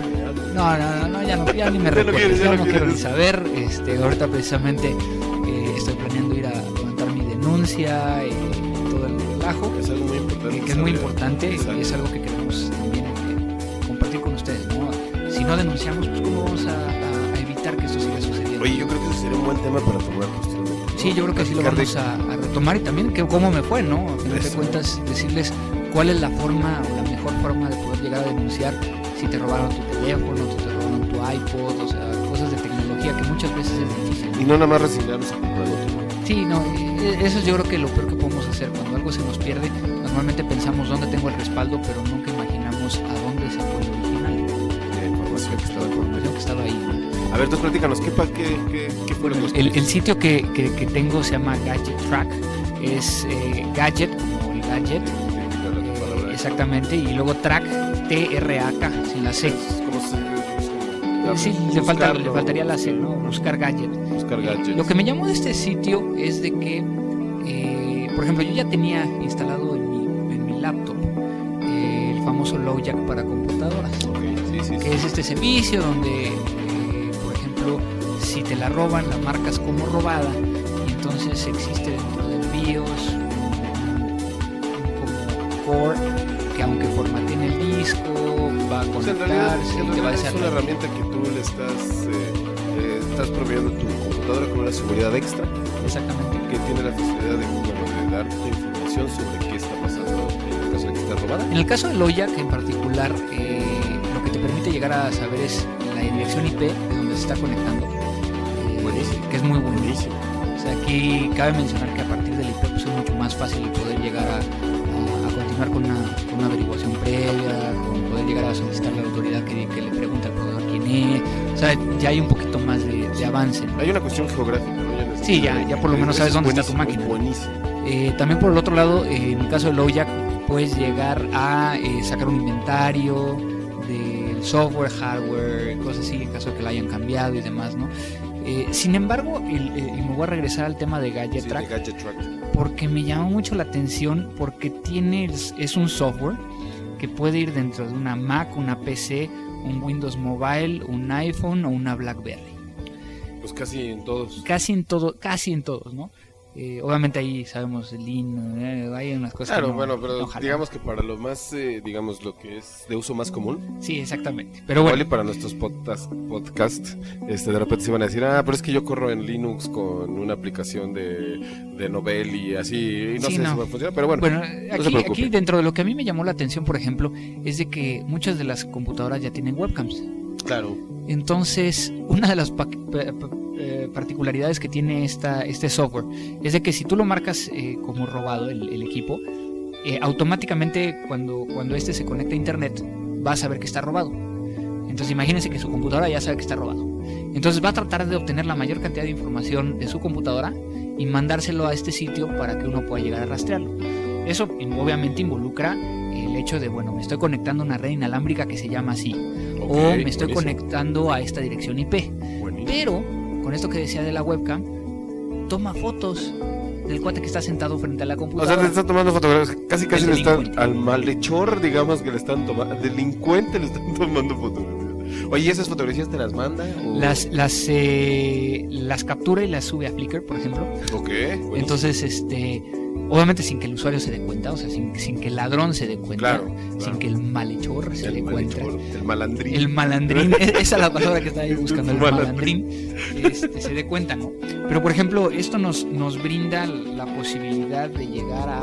No, no, no, no, ya, no, ya ni me [LAUGHS] Ya no recuerdo, quieres, ya no quiero ni saber. Este, ahorita precisamente eh, estoy planeando ir a levantar mi denuncia y todo el relajo. Es algo muy importante. que, que es muy importante Exacto. y es algo que queremos también eh, compartir con ustedes. ¿no? Si no denunciamos, tema para tomar posteriormente. ¿no? sí, yo creo que sí lo de- vamos a, a retomar y también que cómo me fue, ¿no? A final de cuentas, decirles cuál es la forma o la mejor forma de poder llegar a denunciar si te robaron tu teléfono, si te robaron tu iPod, o sea, cosas de tecnología que muchas veces es difícil. Y no nada más resignarnos a comprar otro. Sí, no, eh, eso es yo creo que lo peor que podemos hacer. Cuando algo se nos pierde, normalmente pensamos dónde tengo el respaldo, pero nunca imaginamos a dónde se fue el original. de información que estaba La que estaba ahí. A ver, entonces platícanos, ¿qué, qué, qué, qué fue El, el sitio que, que- que tengo se llama Gadget Track. Es eh, gadget, como el gadget, eh, exactamente, y luego track, T-R-A-K, sin la C. ¿Cómo se Eh, Sí, le, falta, le faltaría la C, ¿no? Buscar gadget. Buscar gadgets. Lo que me llamó de este sitio es de que, eh, por ejemplo, yo ya tenía instalado en mi, en mi laptop eh, el famoso Lowjack para computadoras, Ok, sí, sí, sí. que es este servicio donde, eh, ejemplo, si te la roban, la marcas como robada y entonces existe dentro del BIOS como core que aunque formateen el disco va a O sea, en realidad, conectarse en y te va a realidad decir es una herramienta que tú le estás, eh, eh, estás proveyendo tu computadora con una seguridad extra. Exactamente. Que tiene la facilidad de, bueno, de darte información sobre qué está pasando en el caso de que esté robada. En el caso de Loyak en particular, eh, lo que te permite llegar a saber es la dirección IP se está conectando, eh, Buenísimo. que es muy bueno. Buenísimo. O sea, aquí cabe mencionar que a partir del IP pues, es mucho más fácil poder llegar a, a- a continuar con una, con una averiguación previa, con poder llegar a solicitar la autoridad que, que le pregunte al proveedor quién es. O sea, ya hay un poquito más de, de avance. Hay una cuestión geográfica, ¿no? Ya Sí, ya- ya por lo menos sabes es dónde está tu máquina. Buenísimo. Eh, también por el otro lado, eh, en el caso de Lowjack, puedes llegar a eh, sacar un inventario del software, hardware, cosas así, en caso de que la hayan cambiado y demás, ¿no? Eh, sin embargo, el- eh, y me voy a regresar al tema de Gadget Sí, Track, de Gadget Track. porque me llamó mucho la atención, porque tiene, es un software que puede ir dentro de una Mac, una PC, un Windows Mobile, un iPhone o una BlackBerry Pues casi en todos. casi en todo, casi en todos, ¿no? Eh, obviamente ahí sabemos el Linux, eh, hay unas cosas. Claro, que no- bueno, pero no digamos que para lo más, eh, digamos, lo que es de uso más común, Sí, exactamente. Pero igual y bueno, para nuestros podcast, podcast este, de repente se van a decir, ah, pero es que yo corro en Linux con una aplicación de, de Novel y así, y no Sí, sé no. si va a funcionar, pero bueno, bueno, aquí, aquí dentro de lo que a mí me llamó la atención, por ejemplo, es de que muchas de las computadoras ya tienen webcams. claro. Entonces, una de las eh, particularidades que tiene esta, este software es de que si tú lo marcas eh, como robado el, el equipo, eh, automáticamente cuando, cuando este se conecta a internet va a saber que está robado. Entonces imagínense que su computadora ya sabe que está robado. Entonces va a tratar de obtener la mayor cantidad de información de su computadora y mandárselo a este sitio para que uno pueda llegar a rastrearlo. Eso obviamente involucra el hecho de, bueno, me estoy conectando a una red inalámbrica que se llama así, Ok, o me estoy buenísimo, conectando a esta dirección IP. buenísimo. Pero, con esto que decía de la webcam, toma fotos del cuate que está sentado frente a la O computadora. sea, te está tomando fotografías. Casi, casi le están. Al malhechor, digamos, que le están tomando. Al delincuente le están [LAUGHS] tomando fotografías. Oye, ¿y esas fotografías te las manda? o- las, las, eh, las captura y las sube a Flickr, por ejemplo. Ok. buenísimo. Entonces, este, obviamente sin que el usuario se dé cuenta, o sea, sin, sin que el ladrón se dé cuenta, Claro, sin que el malhechor se el dé cuenta. el malandrín. El malandrín, [LAUGHS] e- esa es la palabra que estaba ahí buscando, el Malandrín. malandrín, este, se dé cuenta, ¿no? Pero, por ejemplo, esto nos, nos brinda la posibilidad de llegar a,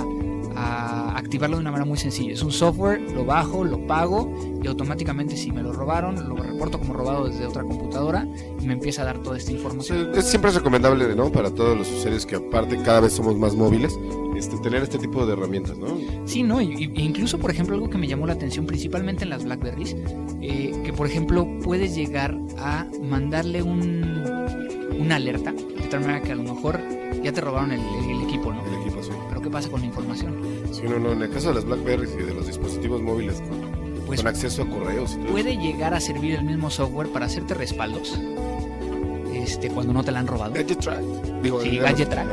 a activarlo de una manera muy sencilla. Es un software, lo bajo, lo pago y automáticamente si me lo robaron, lo reporto como robado desde otra computadora y me empieza a dar toda esta información. es- siempre es recomendable, ¿no? Para todos los usuarios que aparte cada vez somos más móviles, este, tener este tipo de herramientas, ¿no? Sí, ¿no? Y, y- incluso, por ejemplo, algo que me llamó la atención principalmente en las Blackberries, eh, que por ejemplo puedes llegar a mandarle un, una alerta, de tal manera que a lo mejor ya te robaron el, el equipo, ¿no? El equipo, sí. ¿Qué pasa con la información? Sí, no, no, en el caso de las Blackberries y de los dispositivos móviles con, Pues con acceso a correos y todo puede llegar a servir el mismo software para hacerte respaldos, este, cuando no te la han robado. Gadget Track. Digo, Sí, Gadget Track.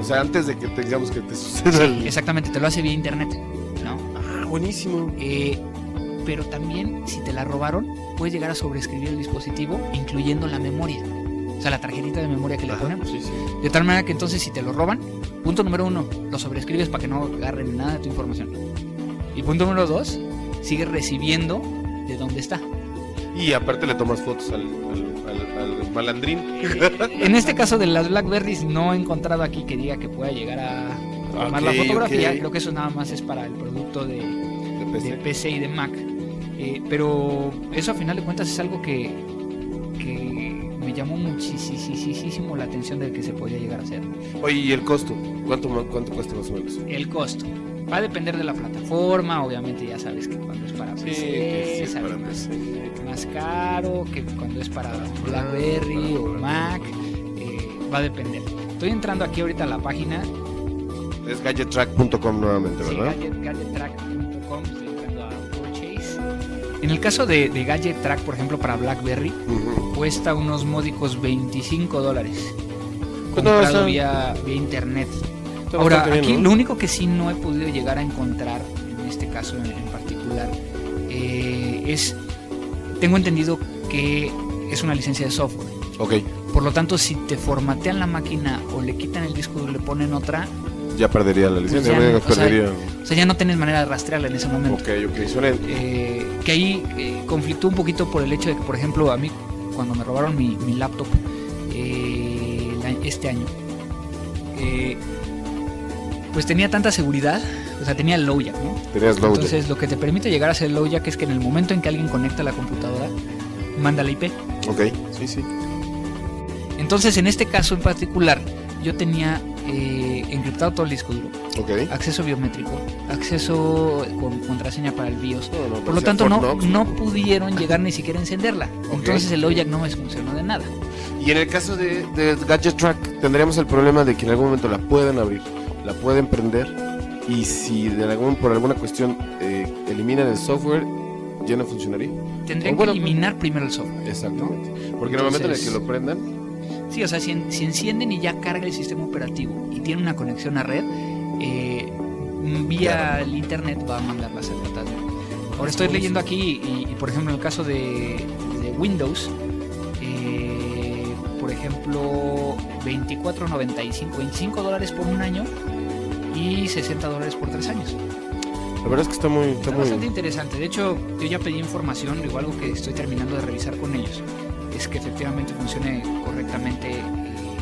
O sea, antes de que tengamos que te suceda el... Exactamente, te lo hace vía internet, ¿no? Ah, buenísimo. Eh, pero también, si te la robaron, puedes llegar a sobreescribir el dispositivo, incluyendo la memoria. O sea, la tarjetita de memoria que le Ajá, ponemos. sí, sí. De tal manera que entonces, si te lo roban, punto número uno, lo sobreescribes para que no agarren nada de tu información. Y punto número dos, sigues recibiendo de dónde está. Y aparte le tomas fotos al, al, al- al malandrín. [LAUGHS] En este caso de las Blackberries, no he encontrado aquí que diga que pueda llegar a tomar la fotografía. Creo que eso nada más es para el producto de, De PC. de PC y de Mac. Eh, pero eso a final de cuentas es algo que, que me llamó muchísimo la atención de que se podía llegar a hacer. Oye, ¿y el costo? ¿Cuánto, cuesta más o menos? El costo. Va a depender de la plataforma, obviamente ya sabes que cuando es para PC, que sí sale para más, PC. más caro, que cuando es para BlackBerry o Mac, eh, va a depender. Estoy entrando aquí ahorita a la página Es gadgettrack.com nuevamente, Sí, ¿verdad? gadget- gadgettrack.com, estoy entrando a Purchase. En el caso de, de Gadget Track, por ejemplo, para BlackBerry, cuesta unos módicos 25 dólares. Pues no, Comprado está- vía, vía internet. Está Ahora, aquí bien, ¿no? lo único que sí no he podido llegar a encontrar, en este caso en, en particular, eh, es, tengo entendido que es una licencia de software. Ok, Por lo tanto, si te formatean la máquina o le quitan el disco y le ponen otra, ya perdería la licencia. ya me no, o sea, perdería. o sea, ya no tienes manera de rastrearla en ese momento. Ok, ok, suena. Eh, que ahí eh, conflictó un poquito por el hecho de que, por ejemplo, a mí cuando me robaron mi, mi laptop eh, este año, eh, pues tenía tanta seguridad, o sea, tenía el LowJack, ¿no? Tenías load. Entonces, lo que te permite llegar a hacer el LowJack es que en el momento en que alguien conecta la computadora, manda la IP. Ok, sí, sí. Entonces, en este caso en particular, yo tenía eh, encriptado todo el disco duro, Ok. acceso biométrico, acceso con contraseña para el BIOS. No, no, Por lo tanto, no, no pudieron llegar ni siquiera a encenderla. Entonces el LoJack no me funcionó de nada. Y en el caso de, de Gadget Track, tendríamos el problema de que en algún momento la puedan abrir, la pueden prender, y si de algún, por alguna cuestión eh, eliminan el software, ya no funcionaría. Tendrían bueno, que eliminar primero el software. Exactamente. Porque en el momento en el que Entonces- lo prendan, Sí, o sea, si, en- si encienden y ya carga el sistema operativo y tiene una conexión a red, eh, vía el internet va a mandar las alertas. Ahora estoy leyendo aquí y, y, por ejemplo en el caso de, de Windows, eh, por ejemplo 24.95, 25 dólares por un año y 60 dólares por tres años. la verdad es que está muy... Está Está muy bastante interesante. De hecho, yo ya pedí información, igual algo que estoy terminando de revisar con ellos, es que efectivamente funcione correctamente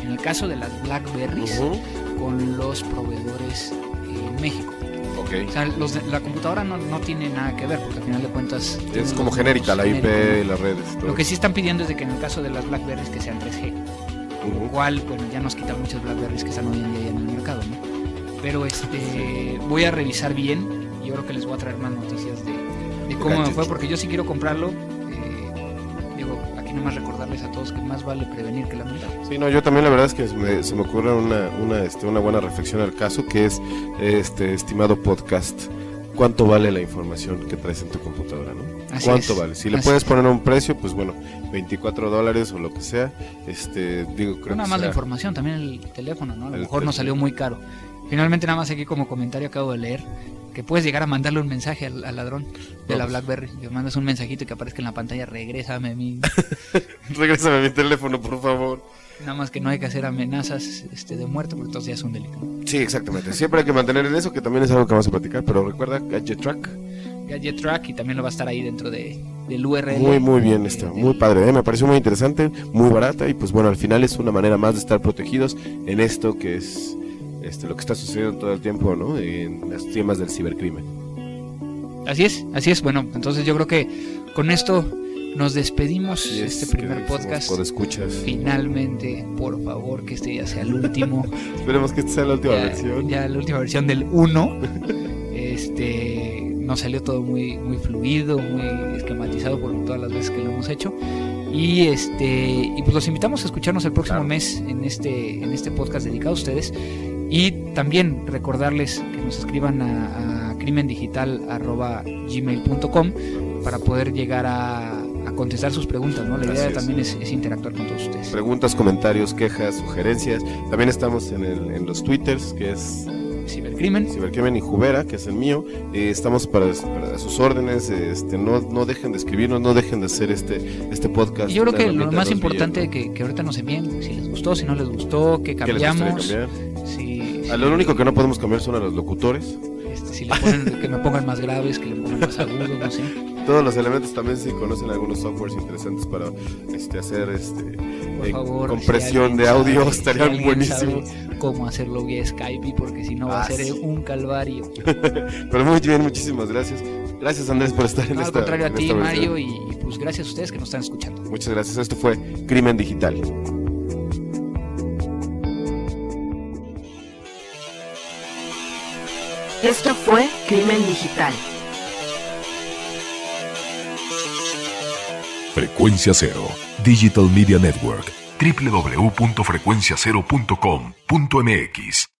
en el caso de las Blackberries Ujú. con los proveedores en México. Ok. O sea, los de- la computadora no, no tiene nada que ver, porque al final de cuentas... Es como genérica la IP, genéricos, ¿no? las redes. todo. Lo que sí están pidiendo es de que en el caso de las Blackberries que sean 3G, Ujú. lo cual bueno, ya nos quita muchas Blackberries que están hoy en día en el mercado, ¿no? Pero este, voy a revisar bien y yo creo que les voy a traer más noticias de, de cómo me fue, porque yo sí quiero comprarlo. eh, digo, aquí nomás recordarles a todos que más vale prevenir que lamentar. Sí, no, yo también la verdad es que se me, se me ocurre una, una, este, una buena reflexión al caso, que es, este, estimado podcast, cuánto vale la información que traes en tu computadora, ¿no? Así ¿Cuánto es. vale? Si le puedes es. poner un precio, pues bueno, 24 dólares o lo que sea, este, digo, creo Nada que más la será- información, también el teléfono, ¿no? A lo El mejor teléfono. salió muy caro. Finalmente, nada más aquí como comentario acabo de leer que puedes llegar a mandarle un mensaje al, al ladrón de la. BlackBerry. Le mandas un mensajito y que aparezca en la pantalla, regrésame a [LAUGHS] mí. Regrésame mi teléfono, por favor. nada más que no hay que hacer amenazas este, de muerte porque entonces ya es un delito. Sí, exactamente. Siempre hay que mantener en eso, que también es algo que vamos a platicar, pero recuerda Gadget Track. Gadget Track y también lo va a estar ahí dentro de, del URL. Muy, muy bien está, muy padre, ¿eh? me pareció muy interesante, muy barata y pues bueno, al final es una manera más de estar protegidos en esto que es este, lo que está sucediendo todo el tiempo, ¿no? En los temas del cibercrimen. Así es, así es. Bueno, entonces yo creo que con esto nos despedimos Así de es, este primer podcast. podescuchas. Finalmente, por favor, que este ya sea el último. [LAUGHS] Esperemos que esta sea la última ya, versión. ya la última versión del 1. Este nos salió todo muy, muy fluido, muy esquematizado por todas las veces que lo hemos hecho. Y este y pues los invitamos a escucharnos el próximo Claro. mes en este, en este podcast dedicado a ustedes. Y también recordarles que nos escriban a, a crimendigital.gmail.com para poder llegar a, a contestar sus preguntas. ¿no? La idea es. también es, es interactuar con todos ustedes. Preguntas, comentarios, quejas, sugerencias. También estamos en, el, en los twitters, que es Cibercrimen. Cibercrimen y Jubera, que es el mío. Eh, estamos para, para sus órdenes. Este, no, no dejen de escribirnos, no dejen de hacer este, este podcast. Y yo creo que lo más importante que, que ahorita nos envíen, si les gustó, si no les gustó, qué ¿no? ¿Qué les si, A lo único que no podemos cambiar son a los locutores. este, si le ponen, que me pongan más graves, que le pongan más agudos, no sé. [LAUGHS] Todos los elementos también si conocen algunos softwares interesantes para este, hacer este Por eh, favor, compresión si de audio, sabe- [LAUGHS] si estarían alguien buenísimos. sabe cómo hacerlo vía Skype, porque si no va Ah, a ser sí. un calvario. [LAUGHS] Pero muy bien, muchísimas gracias. Gracias Andrés por estar en No, al esta contrario a ti. Mario, y pues gracias a ustedes que nos están escuchando. Muchas gracias. Esto fue Crimen Digital. Esto fue Crimen Digital. Frecuencia Cero, Digital Media Network, www.frecuenciacero.com.mx.